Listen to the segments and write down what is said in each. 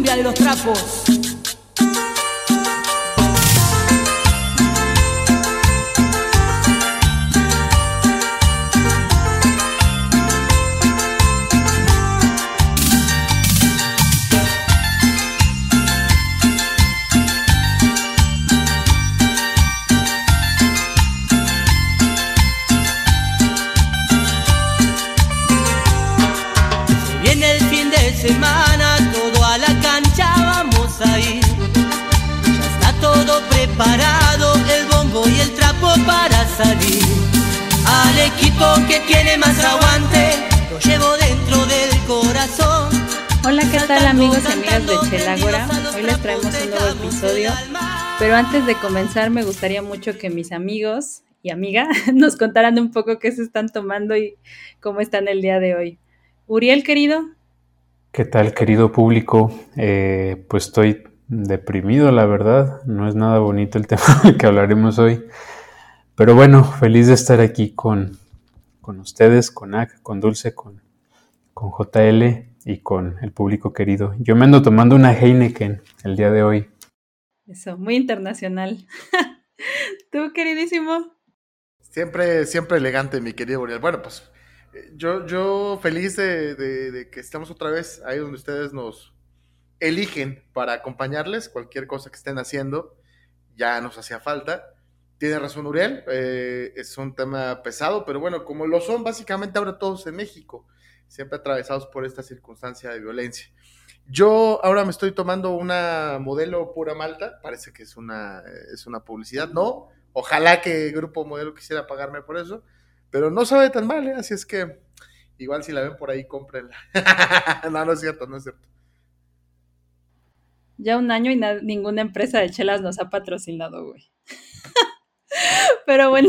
cumbia de los trapos. Que tiene más aguante, lo llevo dentro del corazón. Hola, ¿qué tal amigos y amigas de Chelágora? Hoy les traemos un nuevo episodio. Pero antes de comenzar, me gustaría mucho que mis amigos y amiga nos contaran un poco qué se están tomando y cómo están el día de hoy. Uriel, querido. ¿Qué tal, querido público? Eh, pues estoy deprimido, la verdad. No es nada bonito el tema que hablaremos hoy. Pero bueno, feliz de estar aquí con, con ustedes, con AC, con Dulce, con, con JL y con el público querido. Yo me ando tomando una Heineken el día de hoy. Eso, muy internacional. ¿Tú, queridísimo? Siempre, siempre elegante, mi querido Buriel. Bueno, pues yo, yo feliz de, de que estemos otra vez ahí donde ustedes nos, eligen para acompañarles cualquier cosa que estén haciendo, ya nos hacía falta. Tiene razón Uriel, eh, es un tema pesado, pero bueno, como lo son básicamente ahora todos en México, siempre atravesados por esta circunstancia de violencia. Yo ahora me estoy tomando una modelo pura malta, parece que es una, es una publicidad, no, ojalá que Grupo Modelo quisiera pagarme por eso, pero no sabe tan mal, ¿eh? así es que igual si la ven por ahí, cómprenla. no, no es cierto, no es cierto ya un año y ninguna empresa de chelas nos ha patrocinado, güey. Pero bueno.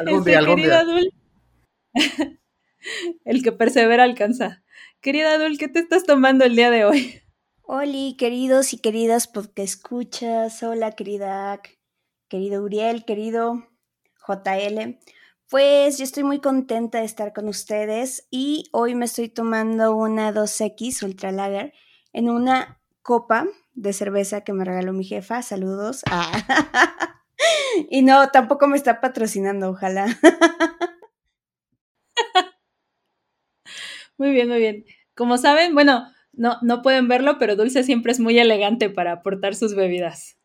Algún este, día, algún día. Adul, el que persevera alcanza. Querida Adul, ¿qué te estás tomando el día de hoy? Hola, queridos y queridas porque escuchas. Hola, querida, querido Uriel, querido JL. Pues yo estoy muy contenta de estar con ustedes y hoy me estoy tomando una 2X Ultra Lager en una copa de cerveza que me regaló mi jefa. Saludos. Ah. y no, tampoco me está patrocinando, ojalá. muy bien, muy bien. Como saben, bueno, no, no pueden verlo, pero Dulce siempre es muy elegante para aportar sus bebidas.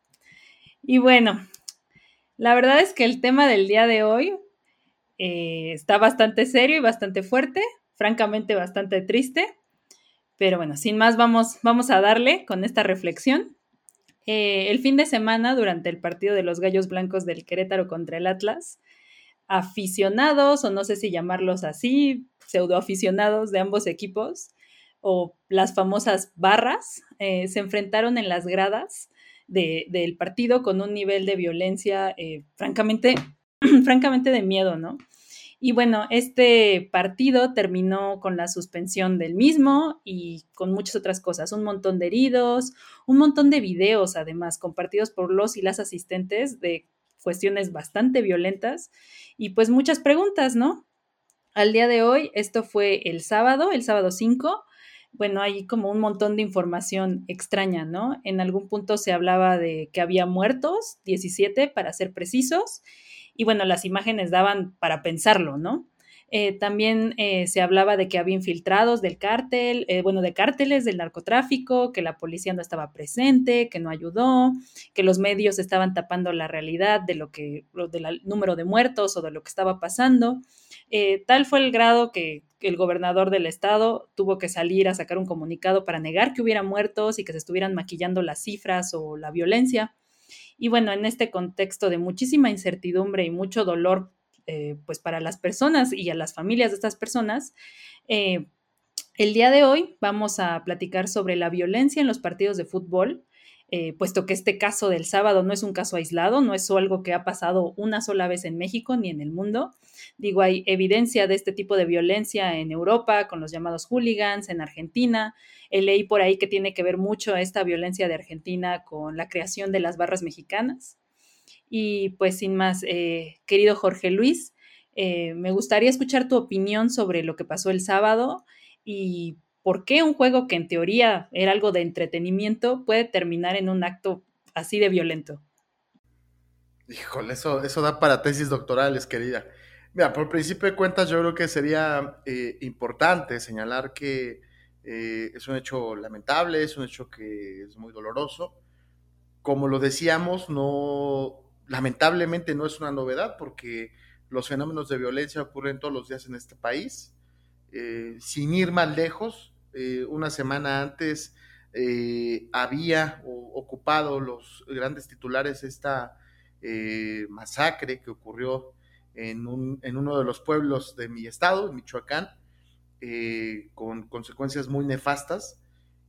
Y bueno, la verdad es que el tema del día de hoy eh, está bastante serio y bastante fuerte, francamente bastante triste. Pero bueno, sin más, vamos, vamos a darle con esta reflexión. Eh, el fin de semana, durante el partido de los Gallos Blancos del Querétaro contra el Atlas, aficionados, o no sé si llamarlos así, pseudoaficionados de ambos equipos, o las famosas barras, eh, se enfrentaron en las gradas del partido con un nivel de violencia eh, francamente, francamente de miedo, ¿no? Y bueno, este partido terminó con la suspensión del mismo y con muchas otras cosas, un montón de heridos, un montón de videos además compartidos por los y las asistentes de cuestiones bastante violentas y pues muchas preguntas, ¿no? Al día de hoy, esto fue el sábado, el sábado 5, bueno, hay como un montón de información extraña, ¿no? En algún punto se hablaba de que había muertos, 17 para ser precisos, y bueno, las imágenes daban para pensarlo, ¿no? Eh, también eh, se hablaba de que había infiltrados del cártel, eh, bueno, de cárteles del narcotráfico, que la policía no estaba presente, que no ayudó, que los medios estaban tapando la realidad de lo que, del número de muertos o de lo que estaba pasando. tal fue el grado que el gobernador del estado tuvo que salir a sacar un comunicado para negar que hubiera muertos y que se estuvieran maquillando las cifras o la violencia. Y bueno, en este contexto de muchísima incertidumbre y mucho dolor, eh, pues para las personas y a las familias de estas personas, eh, el día de hoy vamos a platicar sobre la violencia en los partidos de fútbol, eh, puesto que este caso del sábado no es un caso aislado, no es algo que ha pasado una sola vez en México ni en el mundo. Digo, hay evidencia de este tipo de violencia en Europa con los llamados hooligans, en Argentina. leí por ahí que tiene que ver mucho esta violencia de Argentina con la creación de las barras mexicanas. Y pues sin más, eh, querido Jorge Luis, eh, me gustaría escuchar tu opinión sobre lo que pasó el sábado y por qué un juego que en teoría era algo de entretenimiento puede terminar en un acto así de violento. Híjole, eso, eso da para tesis doctorales, querida. Mira, por principio de cuentas, yo creo que sería eh, importante señalar que eh, es un hecho lamentable, es un hecho que es muy doloroso. Como lo decíamos, no, lamentablemente no es una novedad porque los fenómenos de violencia ocurren todos los días en este país. Eh, sin ir más lejos, una semana antes había ocupado los grandes titulares esta eh, masacre que ocurrió en, uno de los pueblos de mi estado, Michoacán, eh, con consecuencias muy nefastas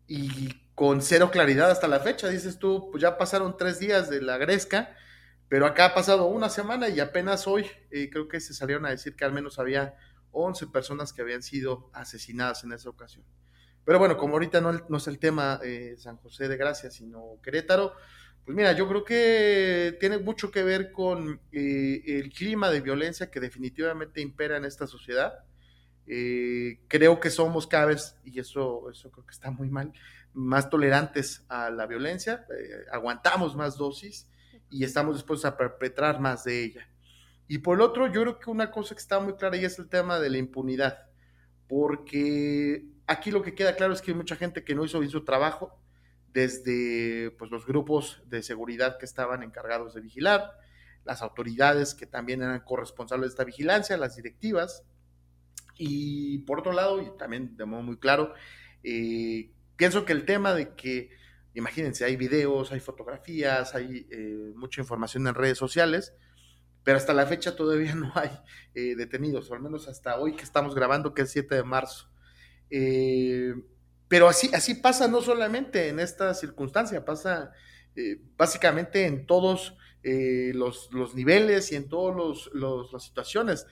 y con cero claridad hasta la fecha. Dices tú, pues ya pasaron tres días de la gresca, pero acá ha pasado una semana y apenas hoy eh, creo que se salieron a decir que al menos había 11 personas que habían sido asesinadas en esa ocasión. Pero bueno, como ahorita no, es el tema San José de Gracia, sino Querétaro, pues mira, yo creo que tiene mucho que ver con eh, el clima de violencia que definitivamente impera en esta sociedad. Eh, creo que somos cada vez, y eso, eso creo que está muy mal, más tolerantes a la violencia, eh, aguantamos más dosis y estamos dispuestos a perpetrar más de ella. Y por el otro, yo creo que una cosa que está muy clara y es el tema de la impunidad, porque aquí lo que queda claro es que hay mucha gente que no hizo bien su trabajo, desde pues, los grupos de seguridad que estaban encargados de vigilar, las autoridades que también eran corresponsables de esta vigilancia, las directivas, y por otro lado, y también de modo muy claro, eh, pienso que el tema de que, imagínense, hay videos, hay fotografías, hay eh, mucha información en redes sociales, pero hasta la fecha todavía no hay eh, detenidos, o al menos hasta hoy que estamos grabando, que es 7 de marzo. Pero así, así pasa no solamente en esta circunstancia, pasa eh, básicamente en todos eh, los, niveles y en todas las situaciones.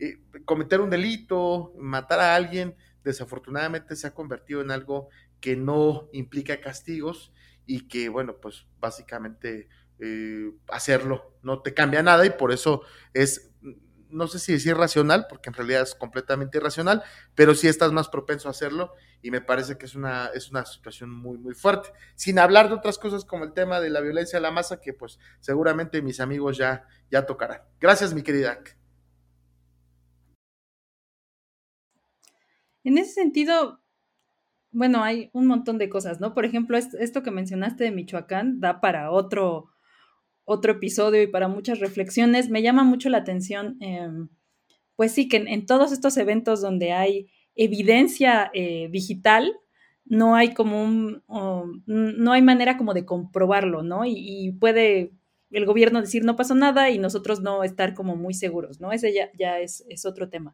Eh, cometer un delito, matar a alguien, desafortunadamente se ha convertido en algo que no implica castigos y que, bueno, pues básicamente hacerlo no te cambia nada y por eso es no sé si decir racional, porque en realidad es completamente irracional, pero sí estás más propenso a hacerlo y me parece que es una, es una situación muy, muy fuerte. Sin hablar de otras cosas como el tema de la violencia a la masa, que pues seguramente mis amigos ya, ya tocarán. Gracias, mi querida. En ese sentido, bueno, hay un montón de cosas, ¿no? Por ejemplo, esto que mencionaste de Michoacán da para otro, otro episodio y para muchas reflexiones. Me llama mucho la atención, em, pues sí, que en, todos estos eventos donde hay evidencia eh, digital, no hay como un, no hay manera como de comprobarlo, ¿no? Y, puede el gobierno decir no pasó nada y nosotros no estar como muy seguros, ¿no? Ese ya, es, otro tema.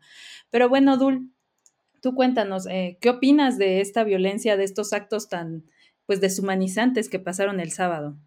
Pero bueno, Dul, tú cuéntanos, eh, ¿qué opinas de esta violencia, de estos actos tan, pues, deshumanizantes que pasaron el sábado?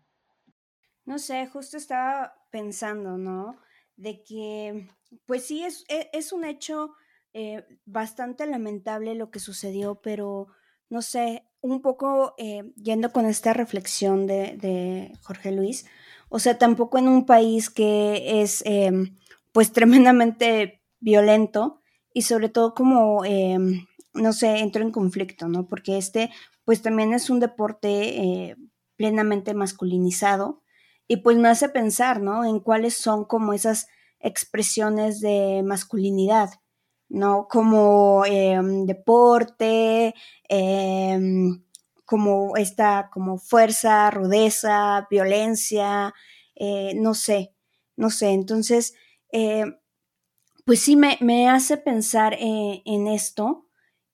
No sé, justo estaba pensando, ¿no? De que, pues sí, es, e, es un hecho eh, bastante lamentable lo que sucedió, pero no sé, un poco eh, yendo con esta reflexión de, de, Jorge Luis, o sea, tampoco en un país que es em, pues tremendamente violento y sobre todo como, em, no sé, entró en conflicto, ¿no? Porque este pues también es un deporte eh, plenamente masculinizado y pues me hace pensar, ¿no? En cuáles son como esas expresiones de masculinidad, ¿no? Como em, deporte, em, como esta, como fuerza, rudeza, violencia, eh, no sé, no sé. Entonces, eh, pues sí me, me hace pensar eh, en esto.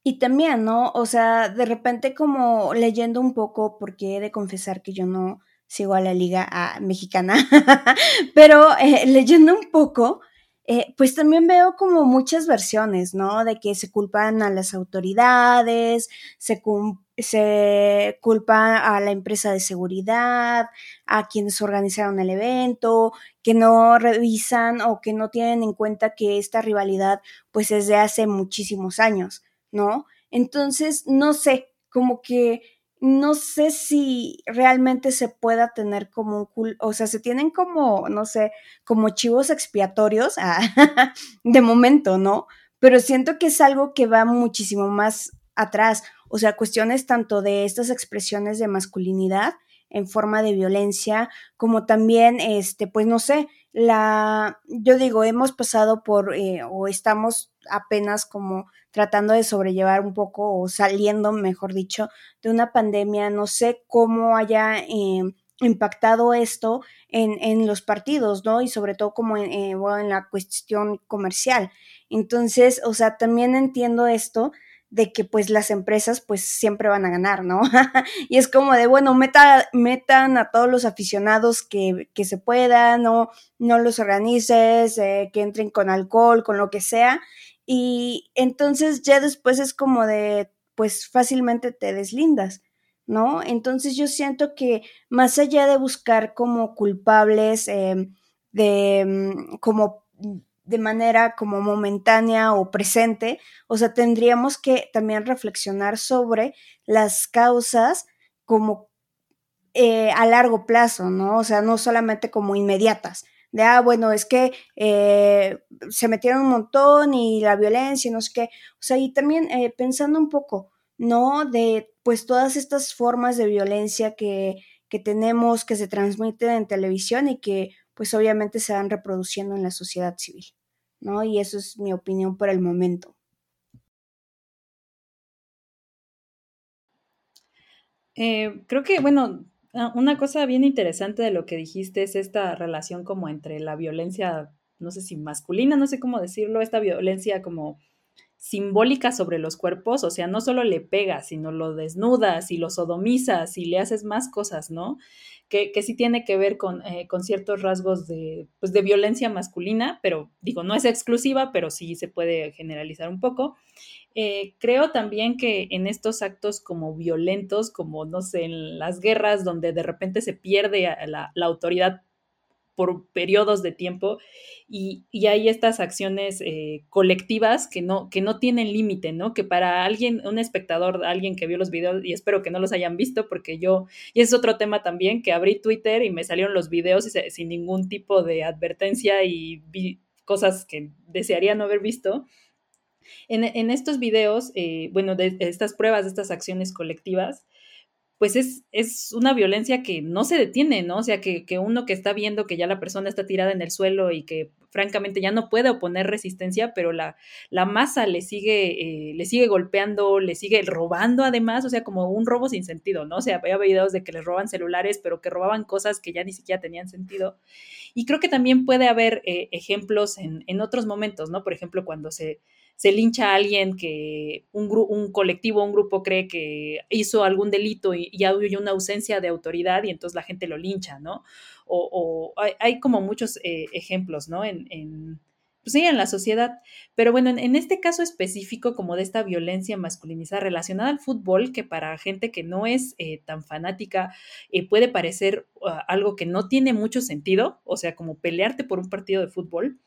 Y también, ¿no? O sea, de repente como leyendo un poco, porque he de confesar que yo no, sigo a la liga ah, mexicana, pero eh, leyendo un poco, eh, pues también veo como muchas versiones, ¿no? De que se culpan a las autoridades, se, se culpa a la empresa de seguridad, a quienes organizaron el evento, que no revisan o que no tienen en cuenta que esta rivalidad pues es de hace muchísimos años, ¿no? Entonces, no sé, como que no sé si realmente se pueda tener como un o sea, se tienen como, no sé, como chivos expiatorios ah, de momento, ¿no? Pero siento que es algo que va muchísimo más atrás. o sea, cuestiones tanto de estas expresiones de masculinidad en forma de violencia, como también, este, pues no sé, la, yo digo, hemos pasado por, eh, o estamos apenas como tratando de sobrellevar un poco, o saliendo, mejor dicho, de una pandemia, no sé cómo haya eh, impactado esto en, en, los partidos, ¿no? Y sobre todo como en, eh, en la cuestión comercial. Entonces, o sea, también entiendo esto de que pues las empresas pues siempre van a ganar, ¿no? y es como de, bueno, meta, metan a todos los aficionados que, que se puedan, no, no los organices, eh, que entren con alcohol, con lo que sea. Y entonces ya después es como de, pues fácilmente te deslindas. ¿No? Entonces yo siento que más allá de buscar como culpables, eh, de mm, como de manera como momentánea o presente, o sea, tendríamos que también reflexionar sobre las causas como eh, a largo plazo, ¿no? O sea, no solamente como inmediatas, de, ah, bueno, es que eh, se metieron un montón y la violencia y no sé qué, o sea, y también eh, pensando un poco, ¿no? De, pues, todas estas formas de violencia que, que tenemos, que se transmiten en televisión y que, pues, obviamente se van reproduciendo en la sociedad civil. ¿no? Y eso es mi opinión por el momento. Eh, creo que, bueno, una cosa bien interesante de lo que dijiste es esta relación como entre la violencia, no sé si masculina, no sé cómo decirlo, esta violencia como simbólica sobre los cuerpos, o sea, no solo le pegas, sino lo desnudas y lo sodomizas y le haces más cosas, ¿no? que, sí tiene que ver con, eh, con ciertos rasgos de, pues, de violencia masculina, pero digo, no es exclusiva, pero sí se puede generalizar un poco. Eh, creo también que en estos actos como violentos, como no sé, en las guerras donde de repente se pierde la, la autoridad por periodos de tiempo y, hay estas acciones eh, colectivas que no, que no tienen límite, ¿no? Que para alguien, un espectador, alguien que vio los videos, y espero que no los hayan visto porque yo, y es otro tema también, que abrí Twitter y me salieron los videos sin ningún tipo de advertencia y vi cosas que desearía no haber visto. En, estos videos, eh, bueno, de estas pruebas, de estas acciones colectivas, pues es, es, una violencia que no se detiene, ¿no? O sea, que, que, uno que está viendo que ya la persona está tirada en el suelo y que francamente ya no puede oponer resistencia, pero la, la masa le sigue, eh, le sigue golpeando, le sigue robando además, o sea, como un robo sin sentido, ¿no? O sea, había videos de que les roban celulares, pero que robaban cosas que ya ni siquiera tenían sentido. Y creo que también puede haber eh, ejemplos en, en otros momentos, ¿no? Por ejemplo, cuando se se lincha a alguien que un, un colectivo, un grupo cree que hizo algún delito y, hay una ausencia de autoridad y entonces la gente lo lincha, ¿no? O, hay, como muchos eh, ejemplos, ¿no? En, en, pues sí, en la sociedad. Pero bueno, en, este caso específico como de esta violencia masculinizada relacionada al fútbol, que para gente que no es eh, tan fanática eh, puede parecer ah, algo que no tiene mucho sentido, o sea, como pelearte por un partido de fútbol.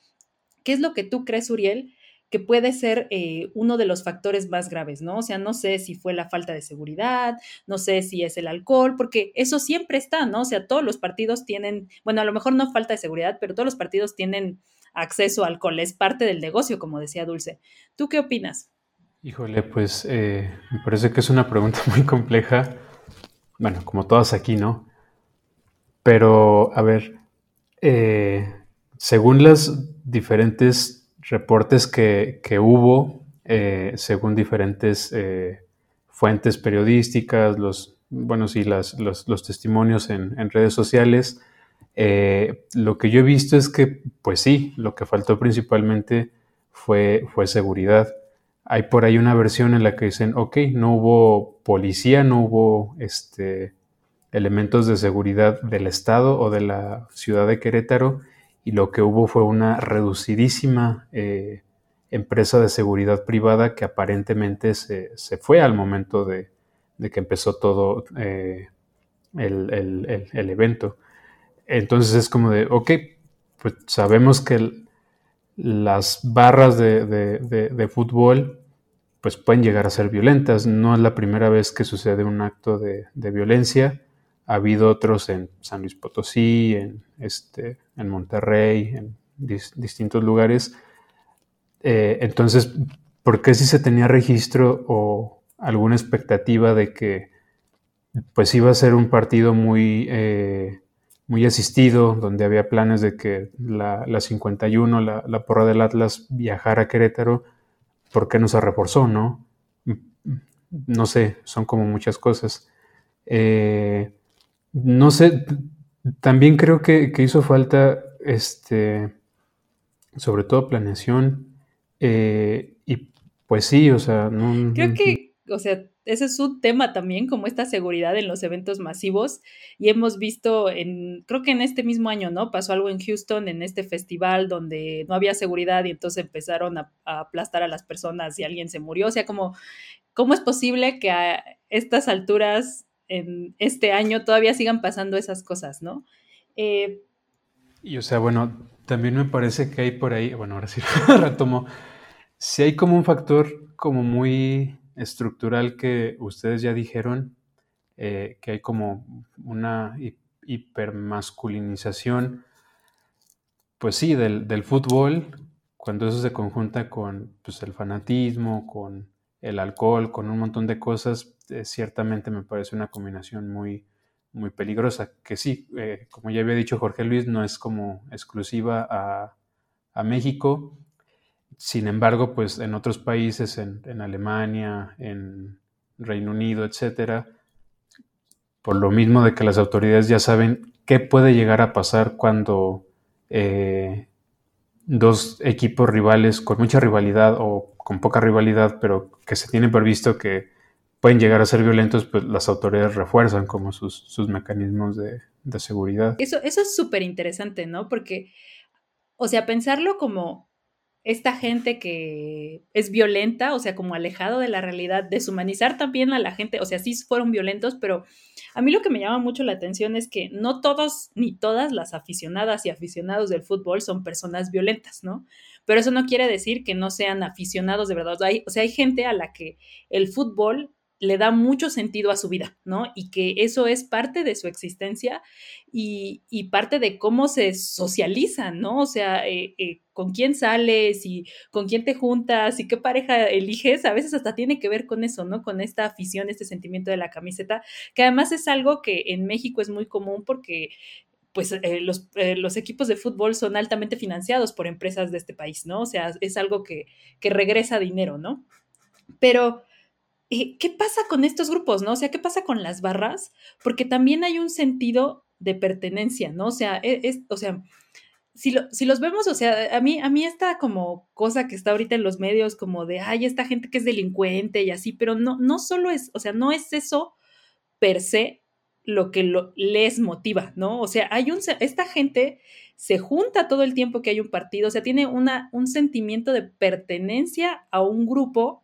¿Qué es lo que tú crees, Uriel? Que puede ser eh, uno de los factores más graves, ¿no? O sea, no sé si fue la falta de seguridad, no sé si es el alcohol, porque eso siempre está, ¿no? O sea, todos los partidos tienen, bueno, a lo mejor no falta de seguridad, pero todos los partidos tienen acceso a alcohol, es parte del negocio, como decía Dulce. ¿Tú qué opinas? Híjole, pues eh, me parece que es una pregunta muy compleja, bueno, como todas aquí, ¿no? Pero, a ver, eh, según las diferentes reportes que, hubo eh, según diferentes eh, fuentes periodísticas, los, bueno, sí, las, los, testimonios en, redes sociales. Eh, lo que yo he visto es que, pues sí, lo que faltó principalmente fue, fue seguridad. Hay por ahí una versión en la que dicen, ok, no hubo policía, no hubo este, elementos de seguridad del Estado o de la ciudad de Querétaro, y lo que hubo fue una reducidísima eh, empresa de seguridad privada que aparentemente se, fue al momento de, que empezó todo eh, el, evento. Entonces es como de, ok, pues sabemos que las barras de, fútbol pues pueden llegar a ser violentas. No es la primera vez que sucede un acto de, violencia. Ha habido otros en San Luis Potosí, en, este, en Monterrey, en distintos lugares. Eh, entonces, ¿por qué si se tenía registro o alguna expectativa de que pues iba a ser un partido muy, eh, muy asistido, donde había planes de que la, 51, la, la, porra del Atlas, viajara a Querétaro, ¿por qué no se reforzó, no? No sé, son como muchas cosas. Eh, no sé, también creo que, hizo falta, este, sobre todo planeación, eh, y pues sí, o sea, no... Creo que, o sea, ese es un tema también, como esta seguridad en los eventos masivos. Y hemos visto en, creo que en este mismo año, ¿no? Pasó algo en Houston, en este festival donde no había seguridad y entonces empezaron a, aplastar a las personas y alguien se murió. O sea, como, ¿cómo es posible que a estas alturas en este año todavía sigan pasando esas cosas, ¿no? Eh, y o sea, bueno, también me parece que hay por ahí, bueno, ahora sí retomo, si hay como un factor como muy estructural que ustedes ya dijeron, eh, que hay como una hipermasculinización, pues sí, del, fútbol, cuando eso se conjunta con pues, el fanatismo, con el alcohol, con un montón de cosas, eh, ciertamente me parece una combinación muy, muy peligrosa, que sí, eh, como ya había dicho Jorge Luis, no es como exclusiva a, a México, sin embargo, pues en otros países, en, Alemania, en Reino Unido, etcétera, por lo mismo de que las autoridades ya saben qué puede llegar a pasar cuando eh, dos equipos rivales con mucha rivalidad o con poca rivalidad, pero que se tiene previsto que pueden llegar a ser violentos, pues las autoridades refuerzan como sus, mecanismos de, de, seguridad. Eso, eso es súper interesante, ¿no? Porque, o sea, pensarlo como esta gente que es violenta, o sea, como alejado de la realidad, deshumanizar también a la gente, o sea, sí fueron violentos, pero a mí lo que me llama mucho la atención es que no todos ni todas las aficionadas y aficionados del fútbol son personas violentas, ¿no? Pero eso no quiere decir que no sean aficionados de verdad. o sea, hay gente a la que el fútbol le da mucho sentido a su vida, ¿no? Y que eso es parte de su existencia y, parte de cómo se socializan, ¿no? O sea, eh, eh, con quién sales y con quién te juntas y qué pareja eliges, a veces hasta tiene que ver con eso, ¿no? Con esta afición, este sentimiento de la camiseta, que además es algo que en México es muy común porque pues eh, los, los, equipos de fútbol son altamente financiados por empresas de este país, ¿no? O sea, es algo que, que regresa dinero, ¿no? Pero eh, ¿qué pasa con estos grupos, no? O sea, ¿qué pasa con las barras? Porque también hay un sentido de pertenencia, ¿no? O sea, e, es, o sea, si, si, los vemos, o sea, a mí, a mí esta como cosa que está ahorita en los medios, como de, ay, esta gente que es delincuente y así, pero no, no solo es, o sea, no es eso per se lo que lo, les motiva, ¿no? O sea, hay un, esta gente se junta todo el tiempo que hay un partido, o sea, tiene una, un sentimiento de pertenencia a un grupo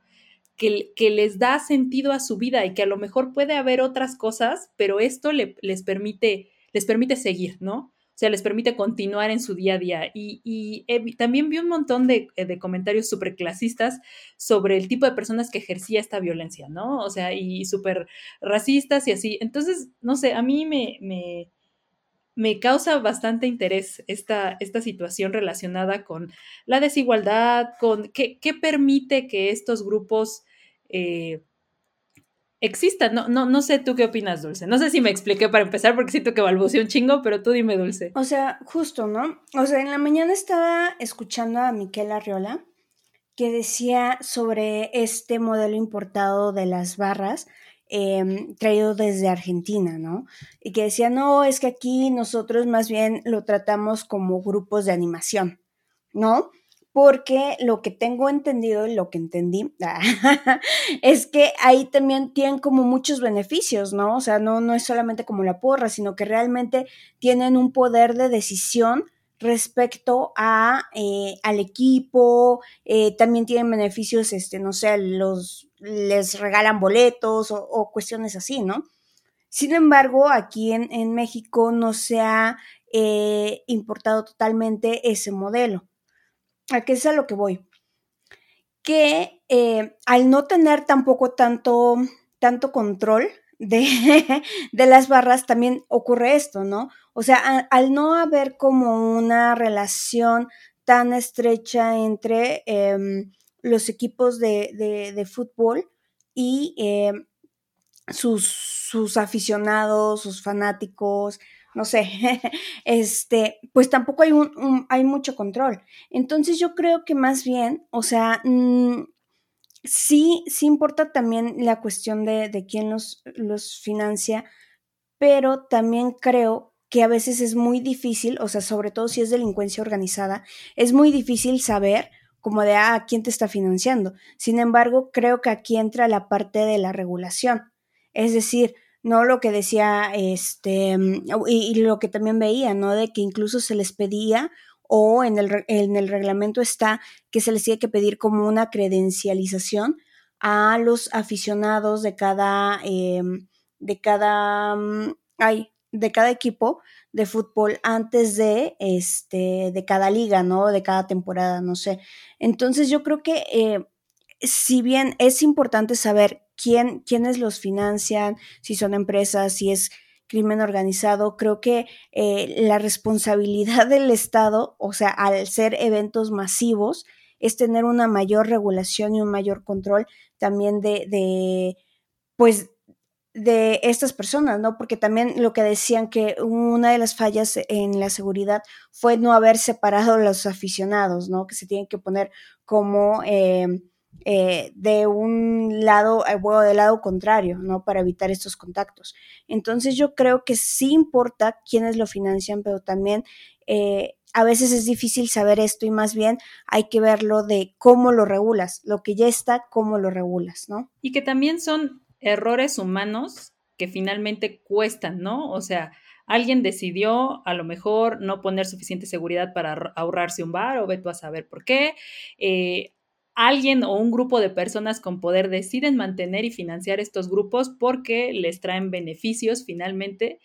que, les da sentido a su vida y que a lo mejor puede haber otras cosas, pero esto les, permite, les permite seguir, ¿no? O sea, les permite continuar en su día a día. Y, también vi un montón de, eh, comentarios súper clasistas sobre el tipo de personas que ejercía esta violencia, ¿no? O sea, y súper racistas y así. Entonces, no sé, a mí me, me causa bastante interés esta, esta, situación relacionada con la desigualdad, con qué, qué permite que estos grupos eh, exista. No, no, no sé tú qué opinas, Dulce. No sé si me expliqué para empezar porque siento que balbuceé un chingo, pero tú dime, Dulce. O sea, justo, ¿no? O sea, en la mañana estaba escuchando a Miquel Arriola que decía sobre este modelo importado de las barras em, traído desde Argentina, ¿no? Y que decía, no, es que aquí nosotros más bien lo tratamos como grupos de animación, ¿no? porque lo que tengo entendido y lo que entendí es que ahí también tienen como muchos beneficios, ¿no? O sea, no, no es solamente como la porra, sino que realmente tienen un poder de decisión respecto a, eh, al equipo, eh, también tienen beneficios, este, no sé, los, les regalan boletos o, cuestiones así, ¿no? Sin embargo, aquí en, México no se ha eh, importado totalmente ese modelo a qué es a lo que voy. Que al no tener tampoco tanto, tanto control de, de, las barras, también ocurre esto, ¿no? O sea, al no haber como una relación tan estrecha entre em, los equipos de, de, fútbol y eh, sus, sus aficionados, sus fanáticos, no sé, este, pues tampoco hay, un, hay mucho control. Entonces yo creo que más bien, o sea, mm, sí, sí importa también la cuestión de, de quién los, los financia, pero también creo que a veces es muy difícil, o sea, sobre todo si es delincuencia organizada, es muy difícil saber como de, ah, ¿quién te está financiando? Sin embargo, creo que aquí entra la parte de la regulación. Es decir, no lo que decía este y, lo que también veía, ¿no? De que incluso se les pedía o en el, en el reglamento está que se les tiene que pedir como una credencialización a los aficionados de cada em, de cada mm, ay, de cada equipo de fútbol antes de este de cada liga, ¿no? De cada temporada, no sé. Entonces yo creo que eh, si bien es importante saber quién, quiénes los financian, si son empresas, si es crimen organizado, creo que eh, la responsabilidad del Estado, o sea, al ser eventos masivos, es tener una mayor regulación y un mayor control también de, de pues, de estas personas, ¿no? Porque también lo que decían que una de las fallas en la seguridad fue no haber separado a los aficionados, ¿no? Que se tienen que poner como... Eh, eh, de un lado eh, o del lado contrario, ¿no? Para evitar estos contactos. Entonces yo creo que sí importa quiénes lo financian, pero también eh, a veces es difícil saber esto y más bien hay que verlo de cómo lo regulas, lo que ya está, cómo lo regulas, ¿no? Y que también son errores humanos que finalmente cuestan, ¿no? O sea, alguien decidió a lo mejor no poner suficiente seguridad para ahorrarse un bar o ve tú a saber por qué. Alguien o un grupo de personas con poder deciden mantener y financiar estos grupos porque les traen beneficios finalmente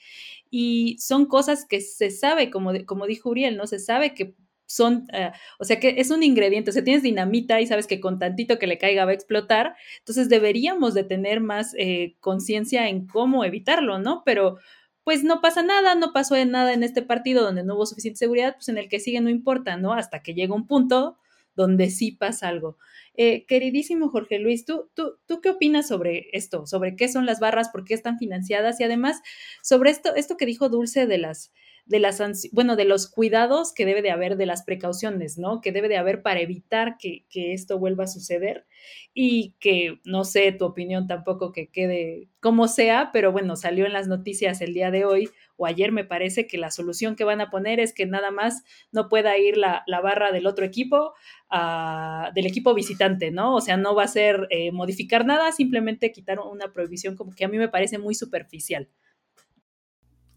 y son cosas que se sabe, como, como dijo Uriel, ¿no? Se sabe que son, eh, o sea que es un ingrediente, o sea, tienes dinamita y sabes que con tantito que le caiga va a explotar, entonces deberíamos de tener más eh, conciencia en cómo evitarlo, ¿no? Pero pues no pasa nada, no pasó nada en este partido donde no hubo suficiente seguridad, pues en el que sigue no importa, ¿no? Hasta que llega un punto donde sí pasa algo. Eh, queridísimo Jorge Luis, ¿tú, tú, ¿tú qué opinas sobre esto? ¿Sobre qué son las barras? ¿Por qué están financiadas? Y además, sobre esto, esto que dijo Dulce de las, de las, bueno, de los cuidados que debe de haber, de las precauciones, ¿no? Que debe de haber para evitar que, que, esto vuelva a suceder y que, no sé, tu opinión tampoco que quede como sea, pero bueno, salió en las noticias el día de hoy o ayer me parece que la solución que van a poner es que nada más no pueda ir la, la barra del otro equipo, uh, del equipo visitante, ¿no? O sea, no va a ser eh, modificar nada, simplemente quitar una prohibición como que a mí me parece muy superficial.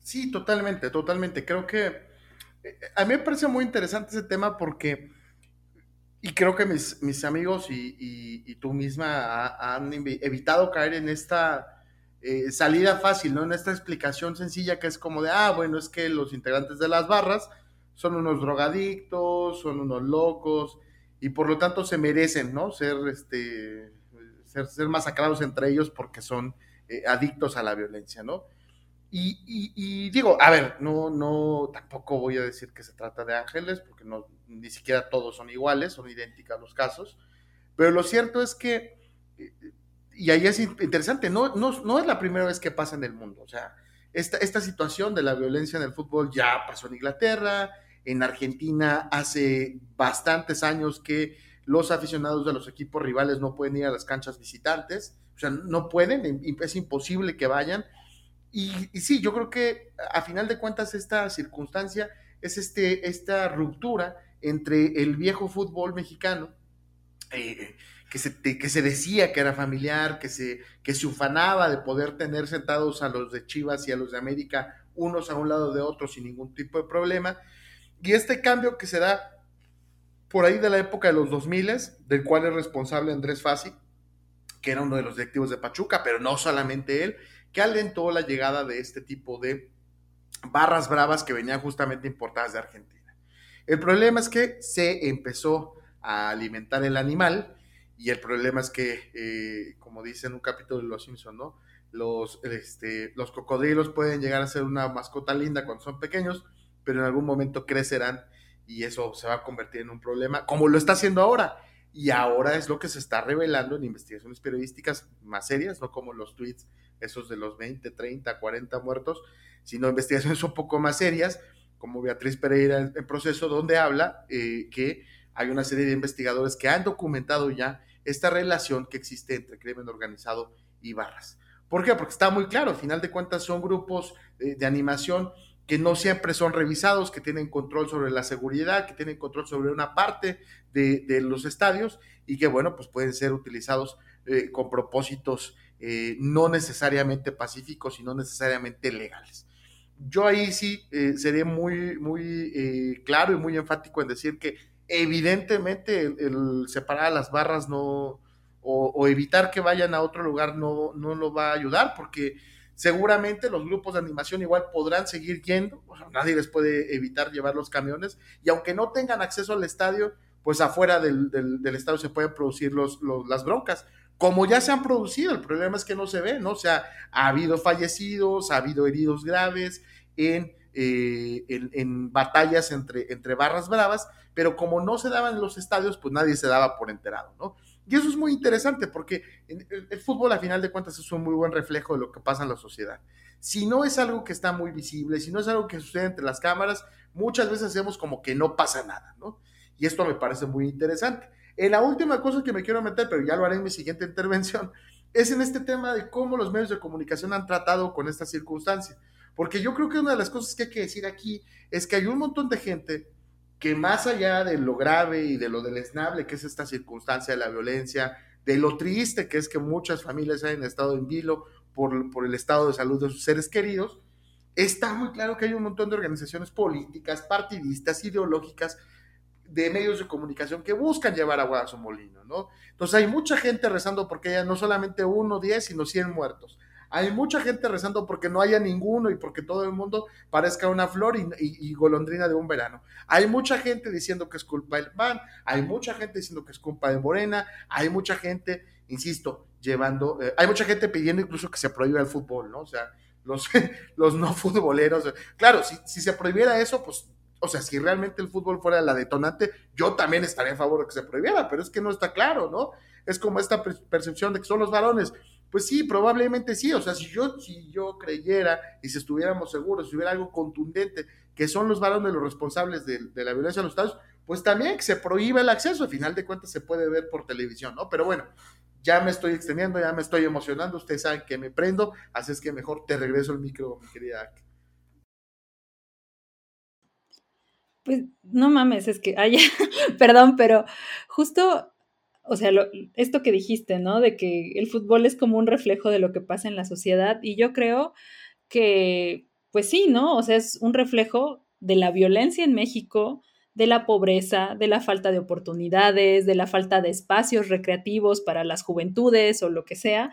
Sí, totalmente, totalmente. Creo que eh, a mí me parece muy interesante ese tema porque, y creo que mis, mis amigos y, y, tú misma han evitado caer en esta eh, salida fácil, ¿no? En esta explicación sencilla que es como de, ah, bueno, es que los integrantes de las barras son unos drogadictos, son unos locos, y por lo tanto se merecen, ¿no? Ser, este, ser, ser masacrados entre ellos porque son eh, adictos a la violencia, ¿no? Y, digo, a ver, no, no, tampoco voy a decir que se trata de ángeles, porque no, ni siquiera todos son iguales, son idénticos los casos, pero lo cierto es que, y ahí es interesante, no, no, no es la primera vez que pasa en el mundo, o sea, esta, esta situación de la violencia en el fútbol ya pasó en Inglaterra, en Argentina hace bastantes años que los aficionados de los equipos rivales no pueden ir a las canchas visitantes, o sea, no pueden, es imposible que vayan, y, sí, yo creo que a final de cuentas esta circunstancia es este, esta ruptura entre el viejo fútbol mexicano, eh, que, se, que se decía que era familiar, que se, que se ufanaba de poder tener sentados a los de Chivas y a los de América unos a un lado de otros sin ningún tipo de problema. Y este cambio que se da por ahí de la época de los 2000, del cual es responsable Andrés Fassi, que era uno de los directivos de Pachuca, pero no solamente él, que alentó la llegada de este tipo de barras bravas que venían justamente importadas de Argentina. El problema es que se empezó a alimentar el animal y el problema es que, eh, como dice en un capítulo de Los Simpsons, ¿no? Los, este, los cocodrilos pueden llegar a ser una mascota linda cuando son pequeños, pero en algún momento crecerán y eso se va a convertir en un problema, como lo está haciendo ahora. y ahora es lo que se está revelando en investigaciones periodísticas más serias, no como los tweets esos de los 20, 30, 40 muertos, sino investigaciones un poco más serias, como Beatriz Pereira en, proceso, donde habla eh, que hay una serie de investigadores que han documentado ya esta relación que existe entre crimen organizado y barras. ¿Por qué? Porque está muy claro, al final de cuentas son grupos eh, de animación que no siempre son revisados, que tienen control sobre la seguridad, que tienen control sobre una parte de, los estadios y que, bueno, pues pueden ser utilizados eh, con propósitos eh, no necesariamente pacíficos y no necesariamente legales. Yo ahí sí eh, sería muy, muy claro y muy enfático en decir que evidentemente el, separar las barras no, o, evitar que vayan a otro lugar no, no lo va a ayudar porque Seguramente los grupos de animación igual podrán seguir yendo, nadie les puede evitar llevar los camiones, y aunque no tengan acceso al estadio, pues afuera del, estadio se pueden producir los, las broncas, como ya se han producido, el problema es que no se ve, ¿no? O sea, ha habido fallecidos, ha habido heridos graves en, eh, en, batallas entre, entre barras bravas, pero como no se daban en los estadios, pues nadie se daba por enterado, ¿no? Y eso es muy interesante porque el, fútbol a final de cuentas es un muy buen reflejo de lo que pasa en la sociedad. Si no es algo que está muy visible, si no es algo que sucede entre las cámaras, muchas veces hacemos como que no pasa nada, ¿no? Y esto me parece muy interesante. En la última cosa que me quiero meter, pero ya lo haré en mi siguiente intervención, es en este tema de cómo los medios de comunicación han tratado con esta circunstancia. Porque yo creo que una de las cosas que hay que decir aquí es que hay un montón de gente que más allá de lo grave y de lo deleznable que es esta circunstancia de la violencia, de lo triste que es que muchas familias hayan estado en vilo por, por el estado de salud de sus seres queridos, está muy claro que hay un montón de organizaciones políticas, partidistas, ideológicas, de medios de comunicación que buscan llevar agua a su molino, ¿no? Entonces hay mucha gente rezando porque haya no solamente uno, diez, sino cien muertos. Hay mucha gente rezando porque no haya ninguno y porque todo el mundo parezca una flor y, golondrina de un verano. Hay mucha gente diciendo que es culpa del PAN, hay mucha gente diciendo que es culpa de Morena, hay mucha gente, insisto, llevando, eh, hay mucha gente pidiendo incluso que se prohíba el fútbol, ¿no? O sea, los, los no futboleros. Claro, si, si se prohibiera eso, pues o sea, si realmente el fútbol fuera la detonante, yo también estaría a favor de que se prohibiera, pero es que no está claro, ¿no? Es como esta percepción de que son los varones. Pues sí, probablemente sí. O sea, si yo, si yo creyera y si estuviéramos seguros, si hubiera algo contundente, que son los varones los responsables de, la violencia en los estados, pues también que se prohíba el acceso. Al final de cuentas se puede ver por televisión, ¿no? Pero bueno, ya me estoy extendiendo, ya me estoy emocionando. Ustedes saben que me prendo, así es que mejor te regreso el micro, mi querida. Pues no mames, es que, ay, perdón, pero justo o sea, esto que dijiste, ¿no? De que el fútbol es como un reflejo de lo que pasa en la sociedad y yo creo que, pues sí, ¿no? O sea, es un reflejo de la violencia en México, de la pobreza, de la falta de oportunidades, de la falta de espacios recreativos para las juventudes o lo que sea,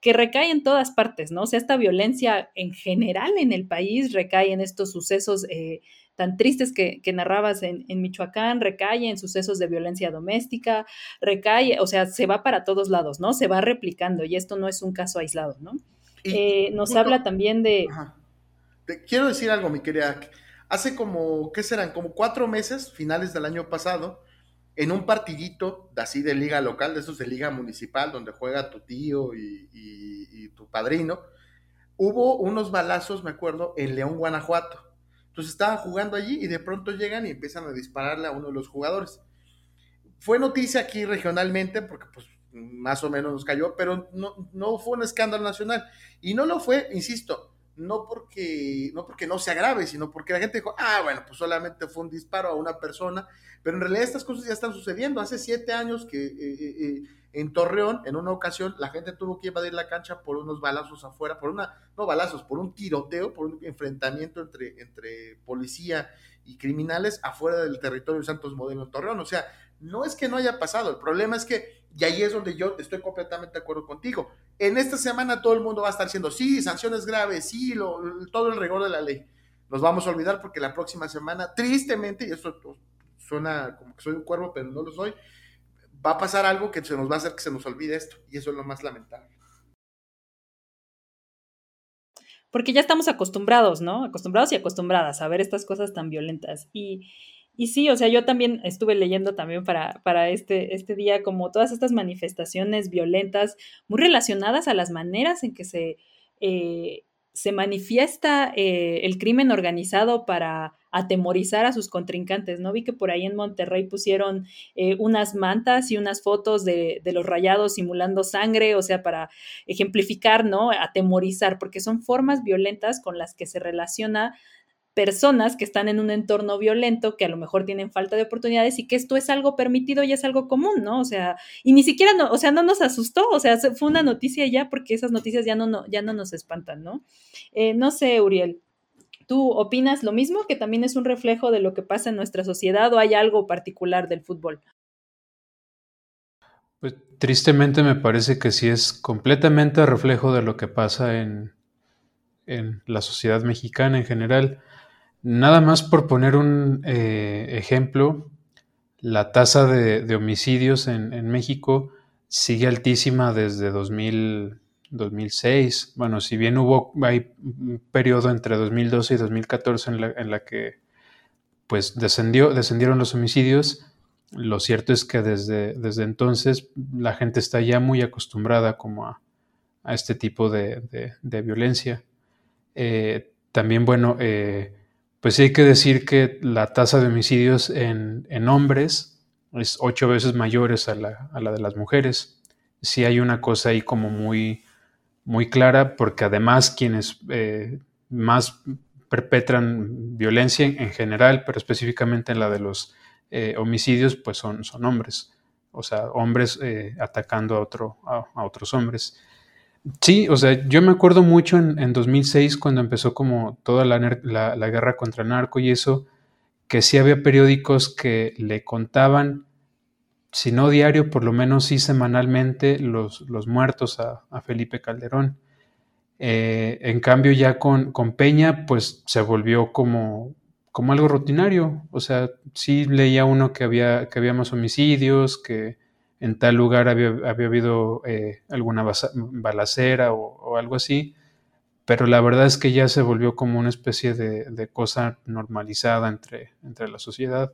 que recae en todas partes, ¿no? O sea, esta violencia en general en el país recae en estos sucesos eh, tan tristes que, narrabas en, Michoacán, recae en sucesos de violencia doméstica, recae, o sea, se va para todos lados, ¿no? Se va replicando y esto no es un caso aislado, ¿no? Eh, nos habla también de... Te quiero decir algo, mi querida. Hace como, ¿qué serán? Como cuatro meses, finales del año pasado, en un partidito así de liga local, de esos de liga municipal, donde juega tu tío y, y tu padrino, hubo unos balazos, me acuerdo, en León, Guanajuato entonces estaban jugando allí y de pronto llegan y empiezan a dispararle a uno de los jugadores. Fue noticia aquí regionalmente porque pues más o menos nos cayó, pero no, no fue un escándalo nacional. Y no lo fue, insisto, no porque, no porque no sea grave, sino porque la gente dijo, ah, bueno, pues solamente fue un disparo a una persona, pero en realidad estas cosas ya están sucediendo. Hace siete años que eh, eh, eh, en Torreón, en una ocasión, la gente tuvo que invadir la cancha por unos balazos afuera, por una, no balazos, por un tiroteo, por un enfrentamiento entre, entre policía y criminales afuera del territorio de Santos Modelo en Torreón. O sea, no es que no haya pasado, el problema es que, y ahí es donde yo estoy completamente de acuerdo contigo, en esta semana todo el mundo va a estar diciendo, sí, sanciones graves, sí, lo, todo el rigor de la ley. Nos vamos a olvidar porque la próxima semana, tristemente, y esto suena como que soy un cuervo, pero no lo soy, va a pasar algo que se nos va a hacer que se nos olvide esto, y eso es lo más lamentable. Porque ya estamos acostumbrados, ¿no? Acostumbrados y acostumbradas a ver estas cosas tan violentas. Y, y sí, o sea, yo también estuve leyendo también para, para este, este día como todas estas manifestaciones violentas muy relacionadas a las maneras en que se, eh, se manifiesta eh, el crimen organizado para atemorizar a sus contrincantes, ¿no? Vi que por ahí en Monterrey pusieron eh, unas mantas y unas fotos de, de, los rayados simulando sangre, o sea, para ejemplificar, ¿no? Atemorizar, porque son formas violentas con las que se relaciona personas que están en un entorno violento, que a lo mejor tienen falta de oportunidades y que esto es algo permitido y es algo común, ¿no? O sea, y ni siquiera, no, o sea, no nos asustó, o sea, fue una noticia ya porque esas noticias ya no, no ya no nos espantan, ¿no? Eh, no sé, Uriel, ¿tú opinas lo mismo, que también es un reflejo de lo que pasa en nuestra sociedad o hay algo particular del fútbol? Pues tristemente me parece que sí es completamente reflejo de lo que pasa en, en la sociedad mexicana en general. Nada más por poner un eh, ejemplo, la tasa de, homicidios en, México sigue altísima desde 2006. Bueno, si bien hubo un periodo entre 2012 y 2014 en la, en la que pues descendió, descendieron los homicidios, lo cierto es que desde, desde entonces la gente está ya muy acostumbrada como a, este tipo de, violencia. Eh, también, bueno, eh, pues sí hay que decir que la tasa de homicidios en, hombres es ocho veces mayores a la, a la, de las mujeres. Sí hay una cosa ahí como muy, muy clara, porque además quienes eh, más perpetran violencia en, general, pero específicamente en la de los eh, homicidios, pues son, son hombres. O sea, hombres eh, atacando a, otro, a otros hombres. Sí, o sea, yo me acuerdo mucho en, 2006 cuando empezó como toda la, guerra contra el narco y eso, que sí había periódicos que le contaban, si no diario, por lo menos sí semanalmente, los, los muertos a, Felipe Calderón. Eh, en cambio ya con, con, Peña, pues se volvió como, como algo rutinario. O sea, sí leía uno que había, que había más homicidios, que en tal lugar había, habido eh, alguna balacera o, algo así, pero la verdad es que ya se volvió como una especie de, cosa normalizada entre, entre la sociedad.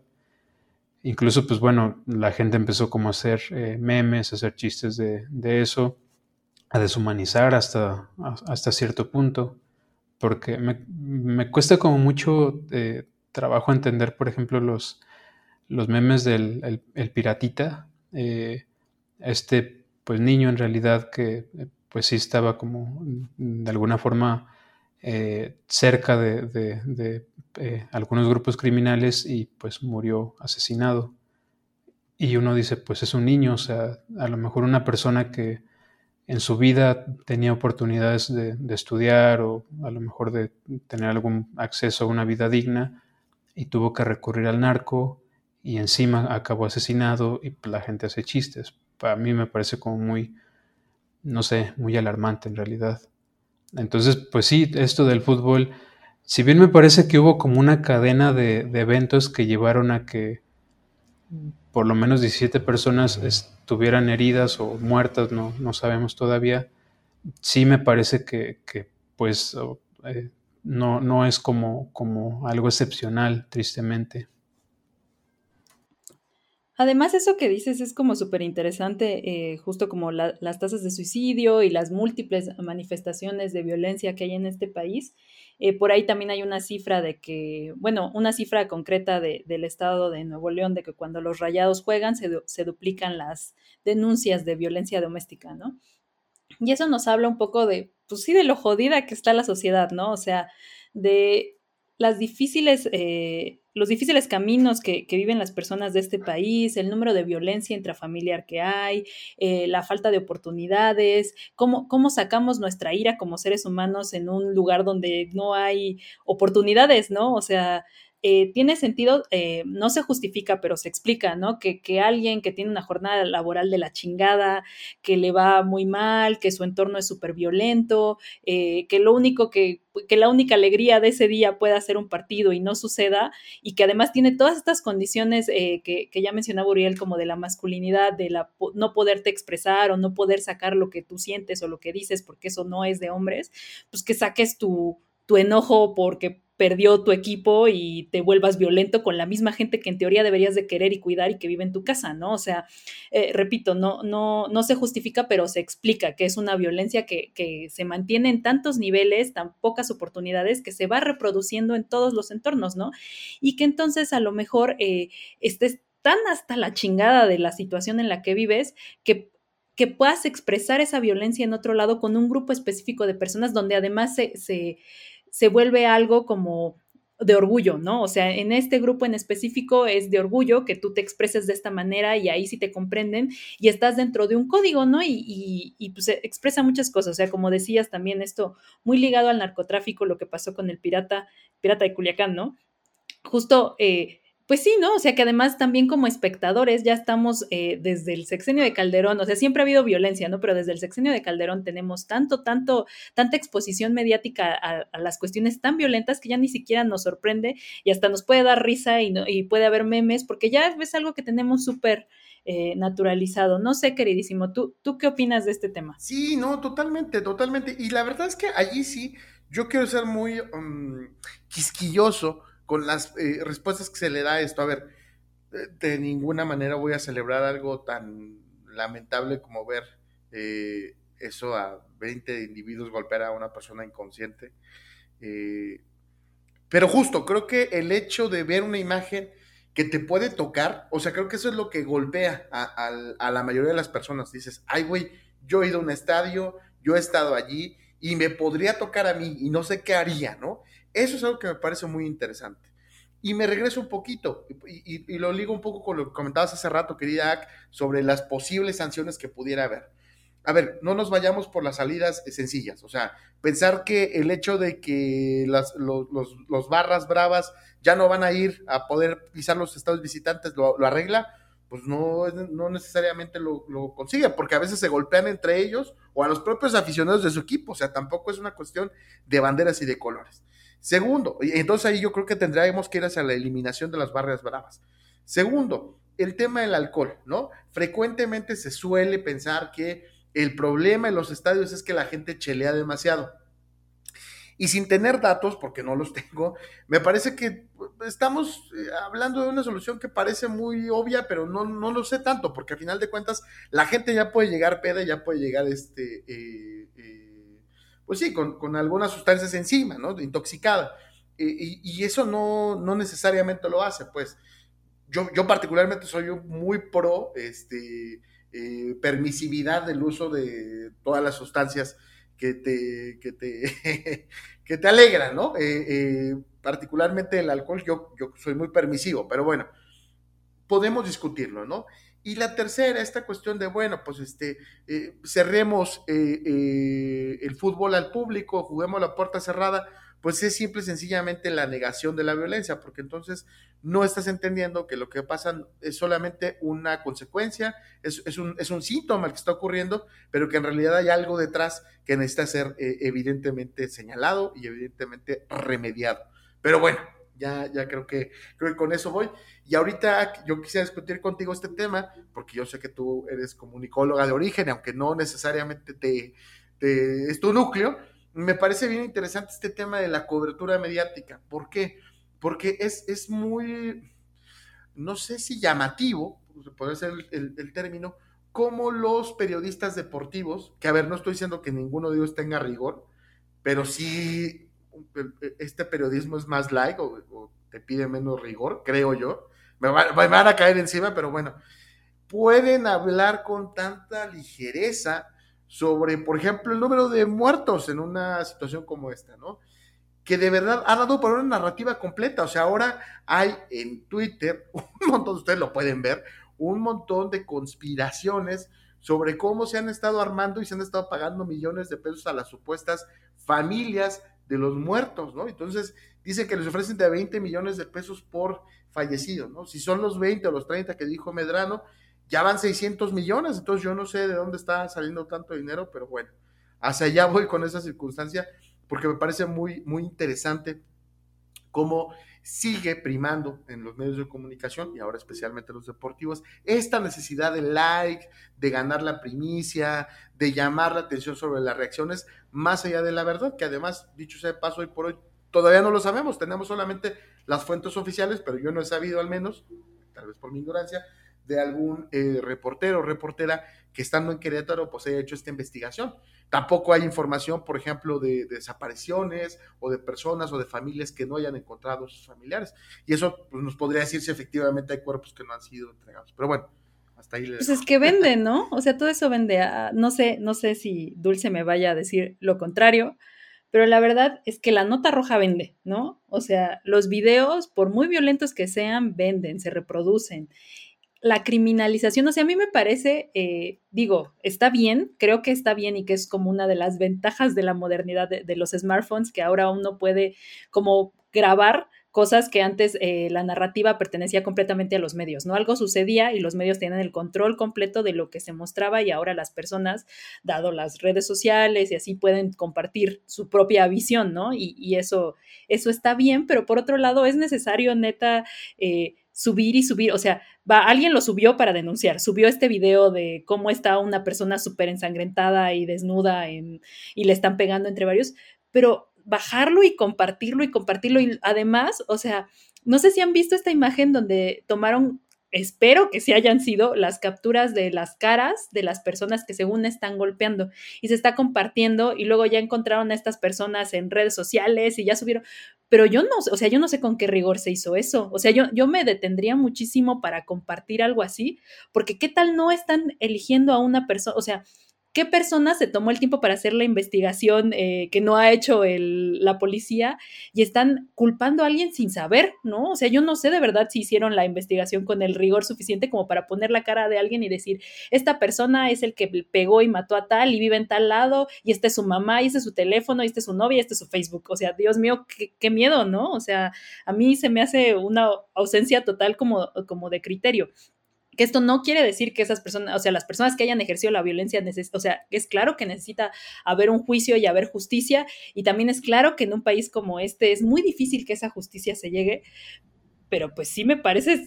Incluso, pues bueno, la gente empezó como a hacer eh, memes, a hacer chistes de, eso, a deshumanizar hasta, hasta cierto punto, porque me, cuesta como mucho eh, trabajo entender, por ejemplo, los, los memes del el piratita, eh, este pues niño en realidad que eh, pues sí estaba como mm, de alguna forma eh, cerca de, algunos grupos criminales y pues murió asesinado. Y uno dice, pues es un niño, o sea, a lo mejor una persona que en su vida tenía oportunidades de, estudiar o a lo mejor de tener algún acceso a una vida digna y tuvo que recurrir al narco y encima acabó asesinado y la gente hace chistes. Para mí me parece como muy, no sé, muy alarmante en realidad. Entonces, pues sí, esto del fútbol, si bien me parece que hubo como una cadena de, eventos que llevaron a que por lo menos 17 personas estuvieran heridas o muertas, no, no sabemos todavía, sí me parece que, pues eh, no, no es como, como algo excepcional, tristemente. Además, eso que dices es como súper interesante, eh, justo como las tasas de suicidio y las múltiples manifestaciones de violencia que hay en este país. Eh, por ahí también hay una cifra de que, bueno, una cifra concreta del estado de Nuevo León, de que cuando los rayados juegan se, se duplican las denuncias de violencia doméstica, ¿no? Y eso nos habla un poco de, pues sí, de lo jodida que está la sociedad, ¿no? O sea, de las difíciles, eh, los difíciles caminos que, viven las personas de este país, el número de violencia intrafamiliar que hay, eh, la falta de oportunidades, cómo, cómo sacamos nuestra ira como seres humanos en un lugar donde no hay oportunidades, ¿no? O sea, eh, tiene sentido, eh, no se justifica, pero se explica, ¿no? Que, alguien que tiene una jornada laboral de la chingada, que le va muy mal, que su entorno es súper violento, eh, que lo único que, que la única alegría de ese día pueda ser un partido y no suceda, y que además tiene todas estas condiciones que, que, ya mencionaba Uriel, como de la masculinidad, de la no poderte expresar o no poder sacar lo que tú sientes o lo que dices, porque eso no es de hombres, pues que saques tu, tu enojo porque perdió tu equipo y te vuelvas violento con la misma gente que en teoría deberías de querer y cuidar y que vive en tu casa, ¿no? O sea, eh, repito, no, no, no se justifica, pero se explica que es una violencia que, se mantiene en tantos niveles, tan pocas oportunidades, que se va reproduciendo en todos los entornos, ¿no? Y que entonces a lo mejor eh, estés tan hasta la chingada de la situación en la que vives que que puedas expresar esa violencia en otro lado con un grupo específico de personas donde además se se vuelve algo como de orgullo, ¿no? O sea, en este grupo en específico es de orgullo que tú te expreses de esta manera y ahí sí te comprenden y estás dentro de un código, ¿no? Y, y, pues expresa muchas cosas, o sea, como decías también esto muy ligado al narcotráfico, lo que pasó con el pirata, pirata de Culiacán, ¿no? Justo eh, pues sí, ¿no? O sea que además también como espectadores ya estamos eh, desde el sexenio de Calderón, o sea, siempre ha habido violencia, ¿no? Pero desde el sexenio de Calderón tenemos tanto, tanto, tanta exposición mediática a, las cuestiones tan violentas que ya ni siquiera nos sorprende y hasta nos puede dar risa y, no, y puede haber memes, porque ya es algo que tenemos súper eh, naturalizado. No sé, queridísimo, ¿tú, ¿tú qué opinas de este tema? Sí, no, totalmente, totalmente. Y la verdad es que allí sí, yo quiero ser muy um, quisquilloso con las eh, respuestas que se le da a esto. A ver, de, ninguna manera voy a celebrar algo tan lamentable como ver eh, eso a 20 individuos golpear a una persona inconsciente. Eh, pero justo, creo que el hecho de ver una imagen que te puede tocar, o sea, creo que eso es lo que golpea a, a la mayoría de las personas. Dices, ay, güey, yo he ido a un estadio, yo he estado allí y me podría tocar a mí y no sé qué haría, ¿no? Eso es algo que me parece muy interesante. Y me regreso un poquito, y, lo ligo un poco con lo que comentabas hace rato, querida Ak, sobre las posibles sanciones que pudiera haber. A ver, no nos vayamos por las salidas sencillas, o sea, pensar que el hecho de que las, los, los, barras bravas ya no van a ir a poder pisar los estados visitantes lo, arregla, pues no, no necesariamente lo, lo, consigue, porque a veces se golpean entre ellos o a los propios aficionados de su equipo, o sea, tampoco es una cuestión de banderas y de colores. Segundo, y entonces ahí yo creo que tendríamos que ir hacia la eliminación de las barreras bravas. Segundo, el tema del alcohol, ¿no? Frecuentemente se suele pensar que el problema en los estadios es que la gente chelea demasiado. Y sin tener datos, porque no los tengo, me parece que estamos eh, hablando de una solución que parece muy obvia, pero no, no lo sé tanto, porque al final de cuentas la gente ya puede llegar peda, ya puede llegar este, eh, eh, pues sí, con, algunas sustancias encima, ¿no? Intoxicada. Y, eso no, no, necesariamente lo hace, pues. Yo, yo particularmente soy muy pro este, eh, permisividad del uso de todas las sustancias que te, que te, que te alegran, ¿no? Eh, eh, particularmente el alcohol, yo, yo soy muy permisivo, pero bueno, podemos discutirlo, ¿no? Y la tercera, esta cuestión de, bueno, pues este, eh, cerremos eh, eh, el fútbol al público, juguemos la puerta cerrada, pues es simple y sencillamente la negación de la violencia, porque entonces no estás entendiendo que lo que pasa es solamente una consecuencia, es, es, un, es un síntoma el que está ocurriendo, pero que en realidad hay algo detrás que necesita ser evidentemente señalado y evidentemente remediado. Pero bueno, ya, ya creo que, creo que con eso voy. Y ahorita yo quisiera discutir contigo este tema, porque yo sé que tú eres comunicóloga de origen, aunque no necesariamente te, es tu núcleo. Me parece bien interesante este tema de la cobertura mediática. ¿Por qué? Porque es, es muy, no sé si llamativo, puede ser el, el término, como los periodistas deportivos, que a ver, no estoy diciendo que ninguno de ellos tenga rigor, pero sí este periodismo es más like o, te pide menos rigor, creo yo. Me, van a caer encima, pero bueno, pueden hablar con tanta ligereza sobre, por ejemplo, el número de muertos en una situación como esta, ¿no? Que de verdad ha dado por una narrativa completa. O sea, ahora hay en Twitter, un montón, ustedes lo pueden ver, un montón de conspiraciones sobre cómo se han estado armando y se han estado pagando millones de pesos a las supuestas familias de los muertos, ¿no? Entonces, dice que les ofrecen de 20 millones de pesos por fallecido, ¿no? Si son los 20 o los 30 que dijo Medrano, ya van 600 millones, entonces yo no sé de dónde está saliendo tanto dinero, pero bueno, hacia allá voy con esa circunstancia, porque me parece muy, muy interesante cómo sigue primando en los medios de comunicación y ahora especialmente los deportivos esta necesidad de like, de ganar la primicia, de llamar la atención sobre las reacciones, más allá de la verdad, que además, dicho sea de paso, hoy por hoy, todavía no lo sabemos, tenemos solamente las fuentes oficiales, pero yo no he sabido al menos, tal vez por mi ignorancia, de algún eh, reportero o reportera que estando en Querétaro pues haya hecho esta investigación. Tampoco hay información, por ejemplo, de, desapariciones o de personas o de familias que no hayan encontrado a sus familiares. Y eso pues, nos podría decir si efectivamente hay cuerpos que no han sido entregados. Pero bueno, hasta ahí le Pues es que vende, ¿no? O sea, todo eso vende. no sé, no sé si Dulce me vaya a decir lo contrario, pero la verdad es que la nota roja vende, ¿no? O sea, los videos, por muy violentos que sean, venden, se reproducen la criminalización, o sea, a mí me parece, eh, digo, está bien, creo que está bien y que es como una de las ventajas de la modernidad de, los smartphones, que ahora uno puede como grabar cosas que antes eh, la narrativa pertenecía completamente a los medios, ¿no? Algo sucedía y los medios tienen el control completo de lo que se mostraba y ahora las personas, dado las redes sociales y así, pueden compartir su propia visión, ¿no? Y, eso, eso está bien, pero por otro lado es necesario, neta, eh, subir y subir, o sea, va, alguien lo subió para denunciar, subió este video de cómo está una persona súper ensangrentada y desnuda en, y le están pegando entre varios, pero bajarlo y compartirlo y compartirlo y además, o sea, no sé si han visto esta imagen donde tomaron espero que sí hayan sido las capturas de las caras de las personas que según están golpeando y se está compartiendo y luego ya encontraron a estas personas en redes sociales y ya subieron, pero yo no, o sea, yo no sé con qué rigor se hizo eso, o sea, yo, yo me detendría muchísimo para compartir algo así, porque qué tal no están eligiendo a una persona, o sea, qué persona se tomó el tiempo para hacer la investigación eh, que no ha hecho la policía y están culpando a alguien sin saber, ¿no? O sea, yo no sé de verdad si hicieron la investigación con el rigor suficiente como para poner la cara de alguien y decir, esta persona es el que pegó y mató a tal y vive en tal lado y este es su mamá y este es su teléfono y este es su novia y este es su Facebook. O sea, Dios mío, qué, miedo, ¿no? O sea, a mí se me hace una ausencia total como de criterio que esto no quiere decir que esas personas, o sea, las personas que hayan ejercido la violencia, o sea, es claro que necesita haber un juicio y haber justicia, y también es claro que en un país como este es muy difícil que esa justicia se llegue, pero pues sí me parece,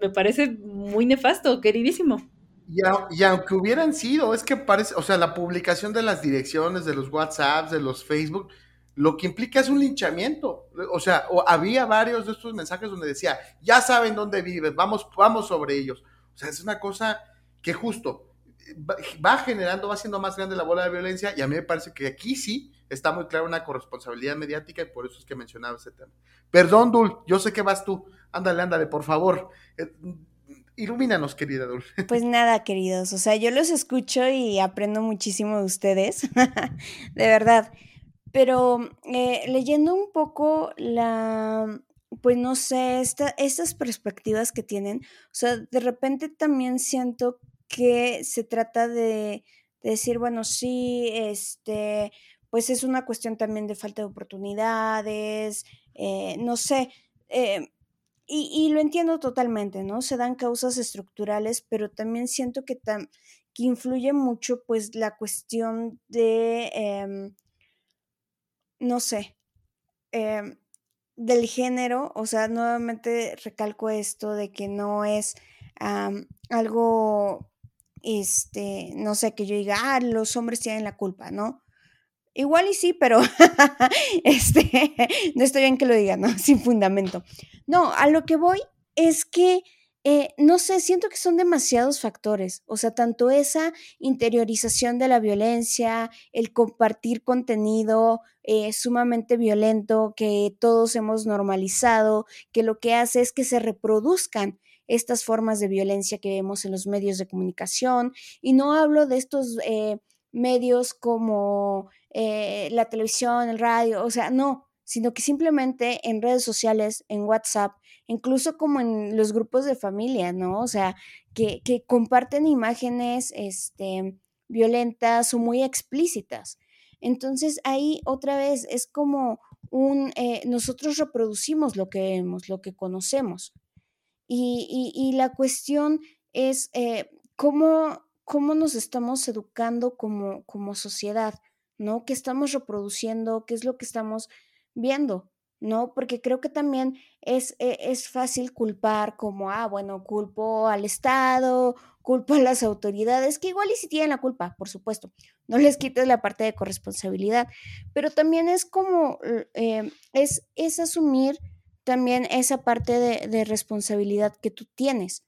me parece muy nefasto, queridísimo. Y, aunque hubieran sido, es que parece, o sea, la publicación de las direcciones, de los WhatsApps, de los Facebook, lo que implica es un linchamiento. O sea, había varios de estos mensajes donde decía, ya saben dónde vives, vamos, vamos sobre ellos. Sea, es una cosa que justo va generando, va siendo más grande la bola de violencia y a mí me parece que aquí sí está muy clara una corresponsabilidad mediática y por eso es que mencionaba ese tema. Perdón, Dul, yo sé que vas tú. Ándale, ándale, por favor. Eh, ilumínanos, querida Dul. Pues nada, queridos. O sea, yo los escucho y aprendo muchísimo de ustedes. de verdad. Pero eh, leyendo un poco la, pues no sé, estas perspectivas que tienen, o sea, de repente también siento que se trata de, decir, bueno, sí, este, pues es una cuestión también de falta de oportunidades, eh, no sé, eh, y, lo entiendo totalmente, ¿no? Se dan causas estructurales, pero también siento que, que influye mucho, pues, la cuestión de, em, no sé, em, del género, o sea, nuevamente recalco esto de que no es algo, este, no sé, que yo diga, ah, los hombres tienen la culpa, ¿no? Igual y sí, pero este, no estoy bien que lo diga, ¿no? Sin fundamento. No, a lo que voy es que eh, no sé, siento que son demasiados factores, o sea, tanto esa interiorización de la violencia, el compartir contenido eh, sumamente violento que todos hemos normalizado, que lo que hace es que se reproduzcan estas formas de violencia que vemos en los medios de comunicación, y no hablo de estos eh, medios como la televisión, el radio, o sea, no, sino que simplemente en redes sociales, en WhatsApp, incluso como en los grupos de familia, ¿no? O sea, que, comparten imágenes este, violentas o muy explícitas. Entonces ahí otra vez es como un, eh, nosotros reproducimos lo que vemos, lo que conocemos. Y, la cuestión es eh, cómo, cómo, nos estamos educando como, como sociedad, ¿no? ¿Qué estamos reproduciendo? ¿Qué es lo que estamos viendo. ¿No? Porque creo que también es, e, es, fácil culpar como, ah, bueno, culpo al Estado, culpo a las autoridades, que igual y si tienen la culpa, por supuesto, no les quites la parte de corresponsabilidad, pero también es como, eh, es, es asumir también esa parte de, de responsabilidad que tú tienes.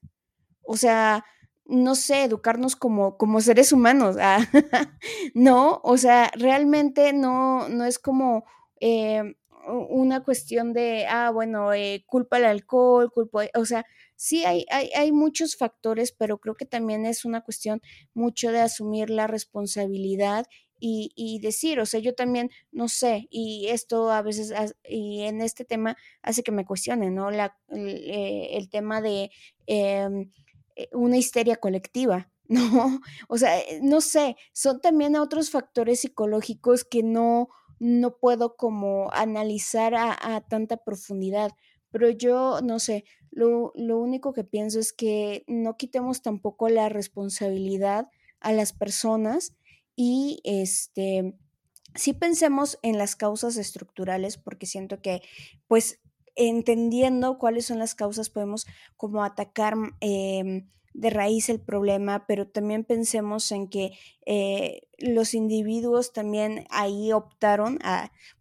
O sea, no sé, educarnos como, como seres humanos. Ah, no, o sea, realmente no, no es como eh, una cuestión de, ah, bueno, eh, culpa al alcohol, culpa, o sea, sí hay, hay, hay, muchos factores, pero creo que también es una cuestión mucho de asumir la responsabilidad y, y, decir, o sea, yo también no sé, y esto a veces, y en este tema hace que me cuestione, ¿no? La, el, eh, tema de... Eh, eh, una histeria colectiva, ¿no? O sea, no sé, son también otros factores psicológicos que no, no puedo como analizar a, tanta profundidad, pero yo no sé, lo, lo, único que pienso es que no quitemos tampoco la responsabilidad a las personas y este, sí pensemos en las causas estructurales porque siento que pues entendiendo cuáles son las causas, podemos como atacar eh, de raíz el problema, pero también pensemos en que eh, los individuos también ahí optaron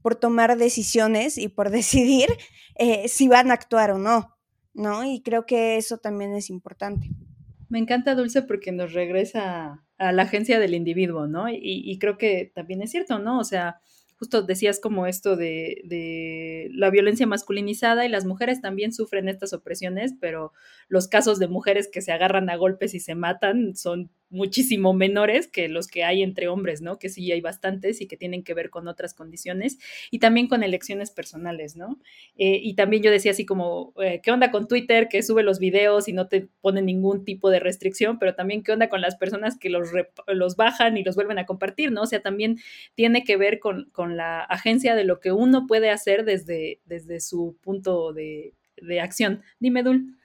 por tomar decisiones y por decidir eh, si van a actuar o no, ¿no? Y creo que eso también es importante. Me encanta Dulce porque nos regresa a la agencia del individuo, ¿no? Y, y creo que también es cierto, ¿no? O sea, justo decías como esto de, de, la violencia masculinizada y las mujeres también sufren estas opresiones, pero los casos de mujeres que se agarran a golpes y se matan son muchísimo menores que los que hay entre hombres, ¿no? Que sí hay bastantes y que tienen que ver con otras condiciones y también con elecciones personales, ¿no? Eh, y también yo decía así como, eh, ¿qué onda con Twitter que sube los videos y no te pone ningún tipo de restricción? Pero también, ¿qué onda con las personas que los, los bajan y los vuelven a compartir, ¿no? O sea, también tiene que ver con, con la agencia de lo que uno puede hacer desde, desde su punto de, de acción. Dime, Dul.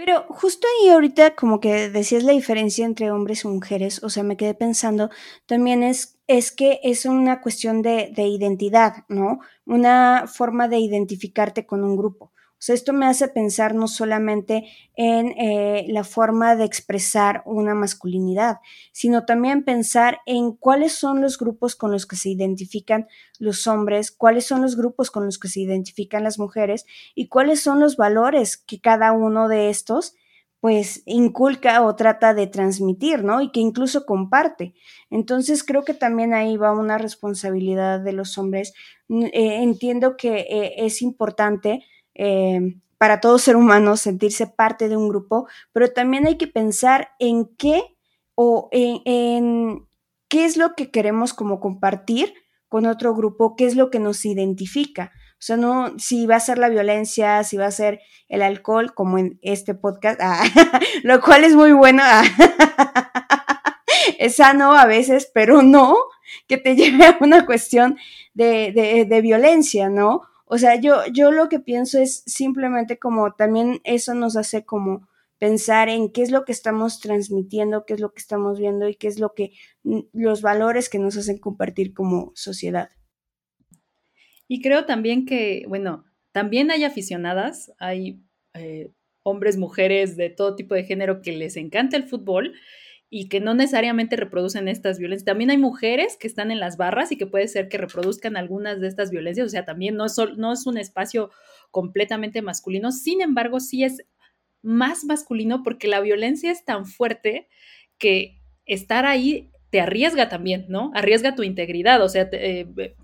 Pero justo ahí ahorita como que decías la diferencia entre hombres y mujeres, o sea, me quedé pensando, también es, es que es una cuestión de, de identidad, ¿no? Una forma de identificarte con un grupo. O sea, esto me hace pensar no solamente en eh, la forma de expresar una masculinidad, sino también pensar en cuáles son los grupos con los que se identifican los hombres, cuáles son los grupos con los que se identifican las mujeres y cuáles son los valores que cada uno de estos pues inculca o trata de transmitir, ¿no? Y que incluso comparte. Entonces creo que también ahí va una responsabilidad de los hombres. Eh, entiendo que eh, es importante eh, para todo ser humano sentirse parte de un grupo, pero también hay que pensar en qué o en, qué es lo que queremos como compartir con otro grupo, qué es lo que nos identifica. O sea, no, si va a ser la violencia, si va a ser el alcohol, como en este podcast, ah, lo cual es muy bueno. Ah, es sano a veces, pero no que te lleve a una cuestión de, de, de violencia, ¿no? O sea, yo, yo lo que pienso es simplemente como también eso nos hace como pensar en qué es lo que estamos transmitiendo, qué es lo que estamos viendo y qué es lo que los valores que nos hacen compartir como sociedad. Y creo también que, bueno, también hay aficionadas, hay eh, hombres, mujeres de todo tipo de género que les encanta el fútbol y que no necesariamente reproducen estas violencias. También hay mujeres que están en las barras y que puede ser que reproduzcan algunas de estas violencias, o sea, también no es, no es un espacio completamente masculino, sin embargo, sí es más masculino porque la violencia es tan fuerte que estar ahí te arriesga también, ¿no? Arriesga tu integridad, o sea, te, eh,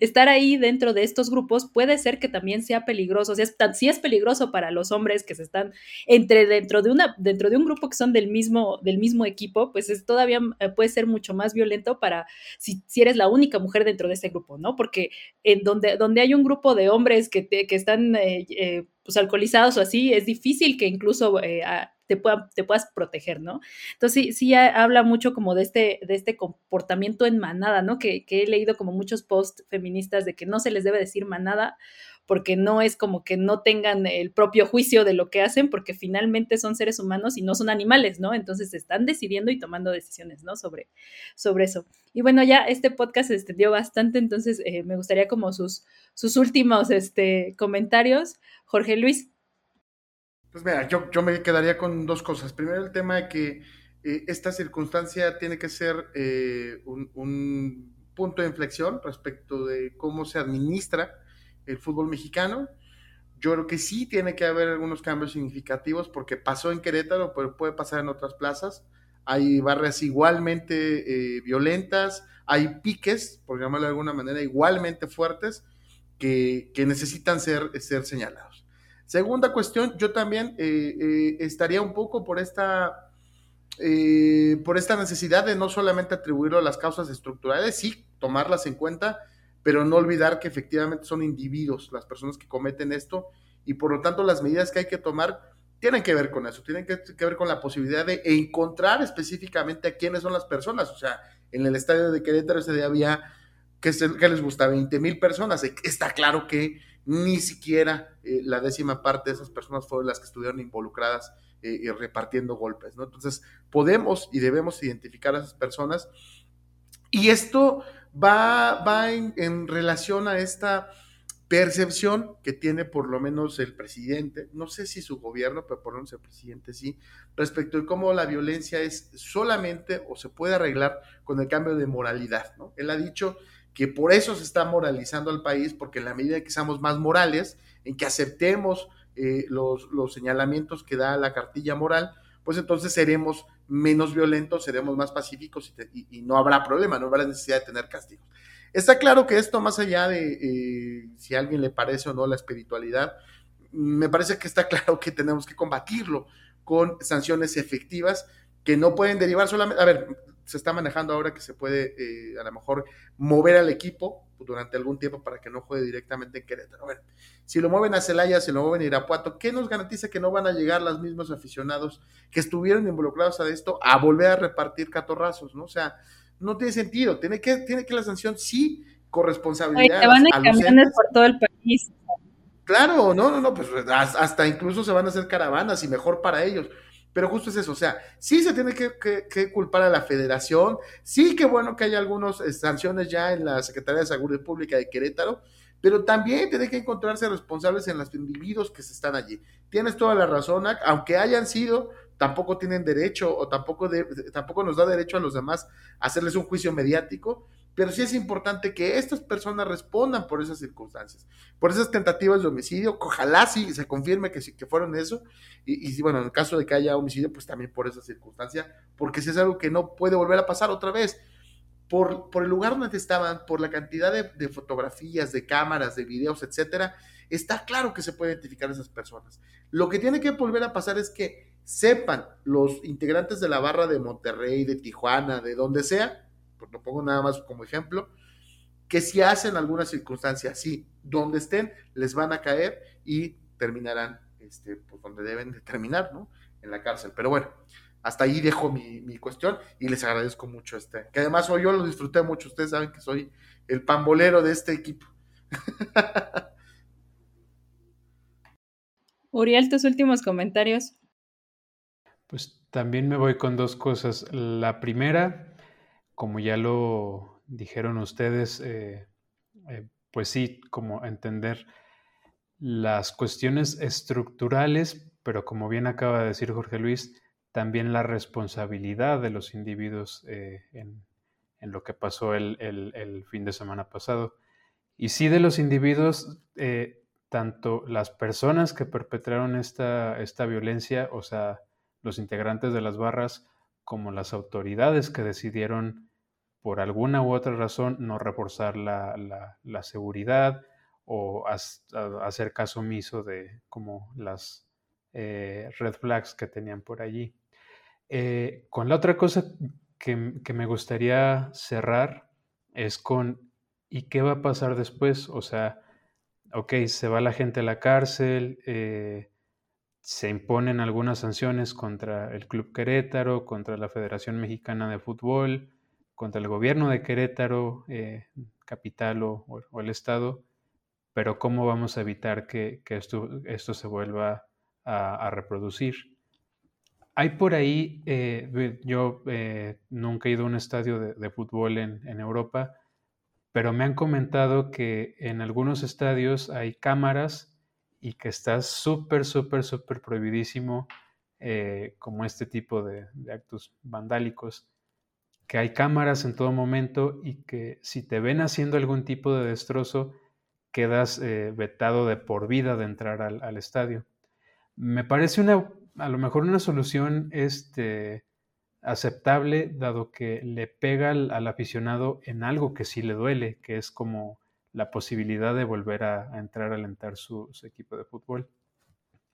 estar ahí dentro de estos grupos puede ser que también sea peligroso. O sea, si es peligroso para los hombres que se están entre dentro de una dentro de un grupo que son del mismo del mismo equipo, pues es todavía eh, puede ser mucho más violento para si, si eres la única mujer dentro de ese grupo, ¿no? Porque en donde donde hay un grupo de hombres que, que están eh, eh, pues alcoholizados o así, es difícil que incluso te, pueda, puedas proteger, ¿no? Entonces sí, sí habla mucho como de este, de este comportamiento en manada, ¿no? Que, que he leído como muchos posts feministas de que no se les debe decir manada porque no es como que no tengan el propio juicio de lo que hacen, porque finalmente son seres humanos y no son animales, ¿no? Entonces están decidiendo y tomando decisiones, ¿no? Sobre, sobre eso. Y bueno, ya este podcast se extendió bastante, entonces eh, me gustaría como sus, sus últimos este, comentarios. Jorge Luis. Pues mira, yo, yo me quedaría con dos cosas. Primero, el tema de que eh, esta circunstancia tiene que ser eh, un, punto de inflexión respecto de cómo se administra el fútbol mexicano. Yo creo que sí tiene que haber algunos cambios significativos porque pasó en Querétaro, pero puede pasar en otras plazas. Hay barras igualmente eh, violentas, hay piques, por llamarlo de alguna manera, igualmente fuertes que, necesitan ser, ser señalados. Segunda cuestión, yo también estaría un poco por esta eh, por esta necesidad de no solamente atribuirlo a las causas estructurales, sí, tomarlas en cuenta, pero no olvidar que efectivamente son individuos las personas que cometen esto y por lo tanto las medidas que hay que tomar tienen que ver con eso, tienen que, ver con la posibilidad de encontrar específicamente a quiénes son las personas. O sea, en el estadio de Querétaro ese día había, que, les gusta? 20 mil personas. Está claro que ni siquiera eh, la décima parte de esas personas fueron las que estuvieron involucradas eh, repartiendo golpes, ¿no? Entonces, podemos y debemos identificar a esas personas. Y esto va, va en, relación a esta percepción que tiene por lo menos el presidente, no sé si su gobierno, pero por lo menos el presidente sí, respecto de cómo la violencia es solamente o se puede arreglar con el cambio de moralidad, ¿no? Él ha dicho que por eso se está moralizando al país, porque en la medida que seamos más morales, en que aceptemos eh, los, señalamientos que da la cartilla moral, pues entonces seremos menos violentos, seremos más pacíficos y, no habrá problema, no habrá necesidad de tener castigos. Está claro que esto, más allá de eh, si a alguien le parece o no la espiritualidad, me parece que está claro que tenemos que combatirlo con sanciones efectivas que no pueden derivar solamente, a ver, se está manejando ahora que se puede eh, a lo mejor mover al equipo durante algún tiempo para que no juegue directamente en Querétaro. Bueno, si lo mueven a Celaya, si lo mueven a Irapuato, ¿qué nos garantiza que no van a llegar los mismos aficionados que estuvieron involucrados a esto a volver a repartir catorrazos, ¿no? O sea, no tiene sentido, tiene que, tiene que la sanción sí corresponsabilidad. van a, camiones por todo el país. Claro, no, no, no, pues hasta incluso se van a hacer caravanas y mejor para ellos. Pero justo es eso, o sea, sí se tiene que, culpar a la federación, sí que bueno que hay algunas eh, sanciones ya en la Secretaría de Salud Pública de Querétaro, pero también tiene que encontrarse responsables en los individuos que están allí. Tienes toda la razón, aunque hayan sido, tampoco tienen derecho o tampoco, tampoco nos da derecho a los demás hacerles un juicio mediático, pero sí es importante que estas personas respondan por esas circunstancias, por esas tentativas de homicidio, ojalá sí se confirme que sí que fueron eso, y, y bueno, en el caso de que haya homicidio, pues también por esa circunstancia, porque si es algo que no puede volver a pasar otra vez, por, el lugar donde estaban, por la cantidad de, fotografías, de cámaras, de videos, etcétera, está claro que se puede identificar a esas personas. Lo que tiene que volver a pasar es que sepan los integrantes de la barra de Monterrey, de Tijuana, de donde sea, lo pongo nada más como ejemplo, que si hacen alguna circunstancia así, donde estén, les van a caer y terminarán este, pues donde deben de terminar, ¿no? En la cárcel. Pero bueno, hasta ahí dejo mi, cuestión y les agradezco mucho este, que además hoy yo lo disfruté mucho, ustedes saben que soy el pambolero de este equipo. Uriel, tus últimos comentarios. Pues también me voy con dos cosas. La primera, como ya lo dijeron ustedes, eh, eh, pues sí, como entender las cuestiones estructurales, pero como bien acaba de decir Jorge Luis, también la responsabilidad de los individuos eh, en, lo que pasó el, fin de semana pasado. Y sí de los individuos, tanto las personas que perpetraron esta, esta violencia, o sea, los integrantes de las barras, como las autoridades que decidieron por alguna u otra razón no reforzar la, seguridad o hacer caso omiso de como las eh, red flags que tenían por allí. Eh, con la otra cosa que, me gustaría cerrar es con ¿y qué va a pasar después? O sea, ok, se va la gente a la cárcel, eh, se imponen algunas sanciones contra el Club Querétaro, contra la Federación Mexicana de Fútbol, contra el gobierno de Querétaro, eh, capital o, el estado, pero ¿cómo vamos a evitar que, esto, se vuelva a, reproducir? Hay por ahí, eh, yo eh, nunca he ido a un estadio de, fútbol en, Europa, pero me han comentado que en algunos estadios hay cámaras y que está súper, súper, súper prohibidísimo como este tipo de, actos vandálicos, que hay cámaras en todo momento y que si te ven haciendo algún tipo de destrozo, quedas eh, vetado de por vida de entrar al, estadio. Me parece una, a lo mejor una solución este, aceptable, dado que le pega al, aficionado en algo que sí le duele, que es como la posibilidad de volver a, entrar a alentar su equipo de fútbol.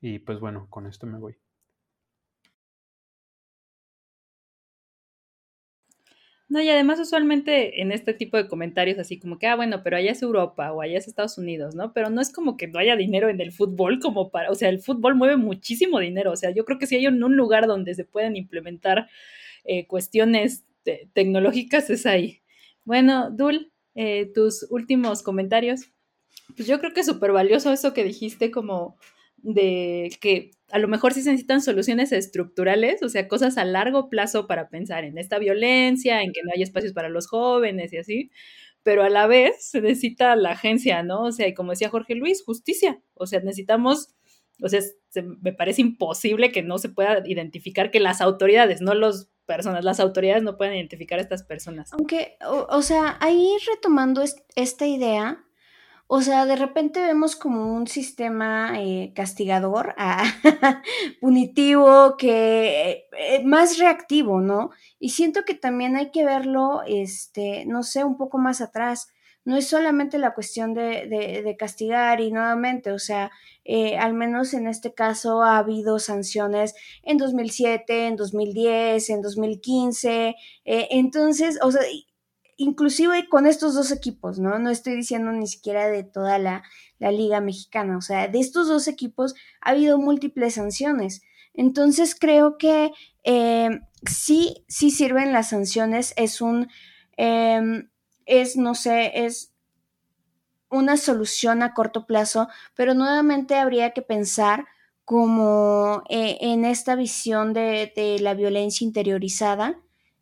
Y pues bueno, con esto me voy. No, y además usualmente en este tipo de comentarios así como que, ah, bueno, pero allá es Europa o allá es Estados Unidos, ¿no? Pero no es como que no haya dinero en el fútbol como para, o sea, el fútbol mueve muchísimo dinero, o sea, yo creo que si hay un, un lugar donde se pueden implementar eh, cuestiones tecnológicas es ahí. Bueno, Dul, eh, tus últimos comentarios. Pues yo creo que es súper valioso eso que dijiste como de que a lo mejor sí se necesitan soluciones estructurales, o sea, cosas a largo plazo para pensar en esta violencia, en que no hay espacios para los jóvenes y así, pero a la vez se necesita la agencia, ¿no? O sea, y como decía Jorge Luis, justicia, o sea, necesitamos, o sea, me parece imposible que no se pueda identificar que las autoridades, no las personas, las autoridades no puedan identificar a estas personas. Aunque, o, sea, ahí retomando esta idea, o sea, de repente vemos como un sistema eh, castigador, ah, punitivo, que eh, más reactivo, ¿no? Y siento que también hay que verlo, este, no sé, un poco más atrás. No es solamente la cuestión de, de, castigar y nuevamente, o sea, eh, al menos en este caso ha habido sanciones en 2007, en 2010, en 2015, entonces, o sea, inclusive con estos dos equipos, ¿no? No estoy diciendo ni siquiera de toda la, liga mexicana, o sea, de estos dos equipos ha habido múltiples sanciones. Entonces creo que eh, sí, sí sirven las sanciones, es un, em, es, no sé, es una solución a corto plazo, pero nuevamente habría que pensar como eh, en esta visión de, de la violencia interiorizada,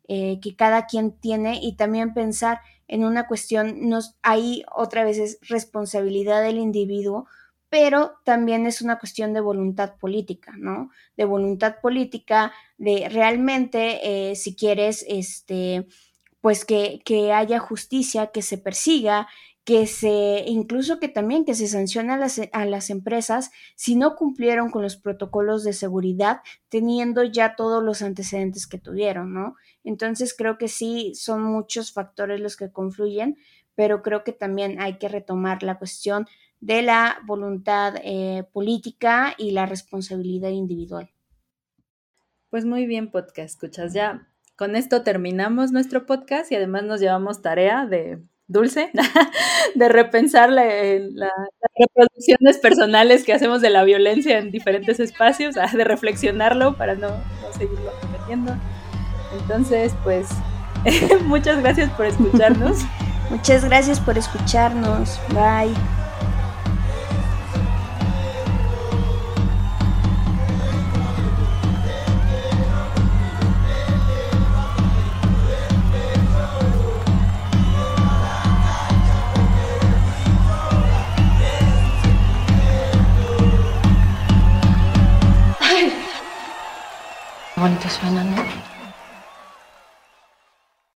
eh, que cada quien tiene y también pensar en una cuestión, nos, ahí otra vez es responsabilidad del individuo, pero también es una cuestión de voluntad política, ¿no? De voluntad política, de realmente, eh, si quieres, este, pues que, que haya justicia, que se persiga, que se, incluso que también que se sancione a las, a las, empresas si no cumplieron con los protocolos de seguridad, teniendo ya todos los antecedentes que tuvieron, ¿no? Entonces creo que sí son muchos factores los que confluyen, pero creo que también hay que retomar la cuestión de la voluntad eh, política y la responsabilidad individual. Pues muy bien, podcast, escuchas ya. Con esto terminamos nuestro podcast y además nos llevamos tarea de dulce de repensar las reproducciones personales que hacemos de la violencia en diferentes espacios, de reflexionarlo para no, no seguirlo cometiendo. Entonces, pues, muchas gracias por escucharnos. muchas gracias por escucharnos. Bye. bonito suena, ¿no?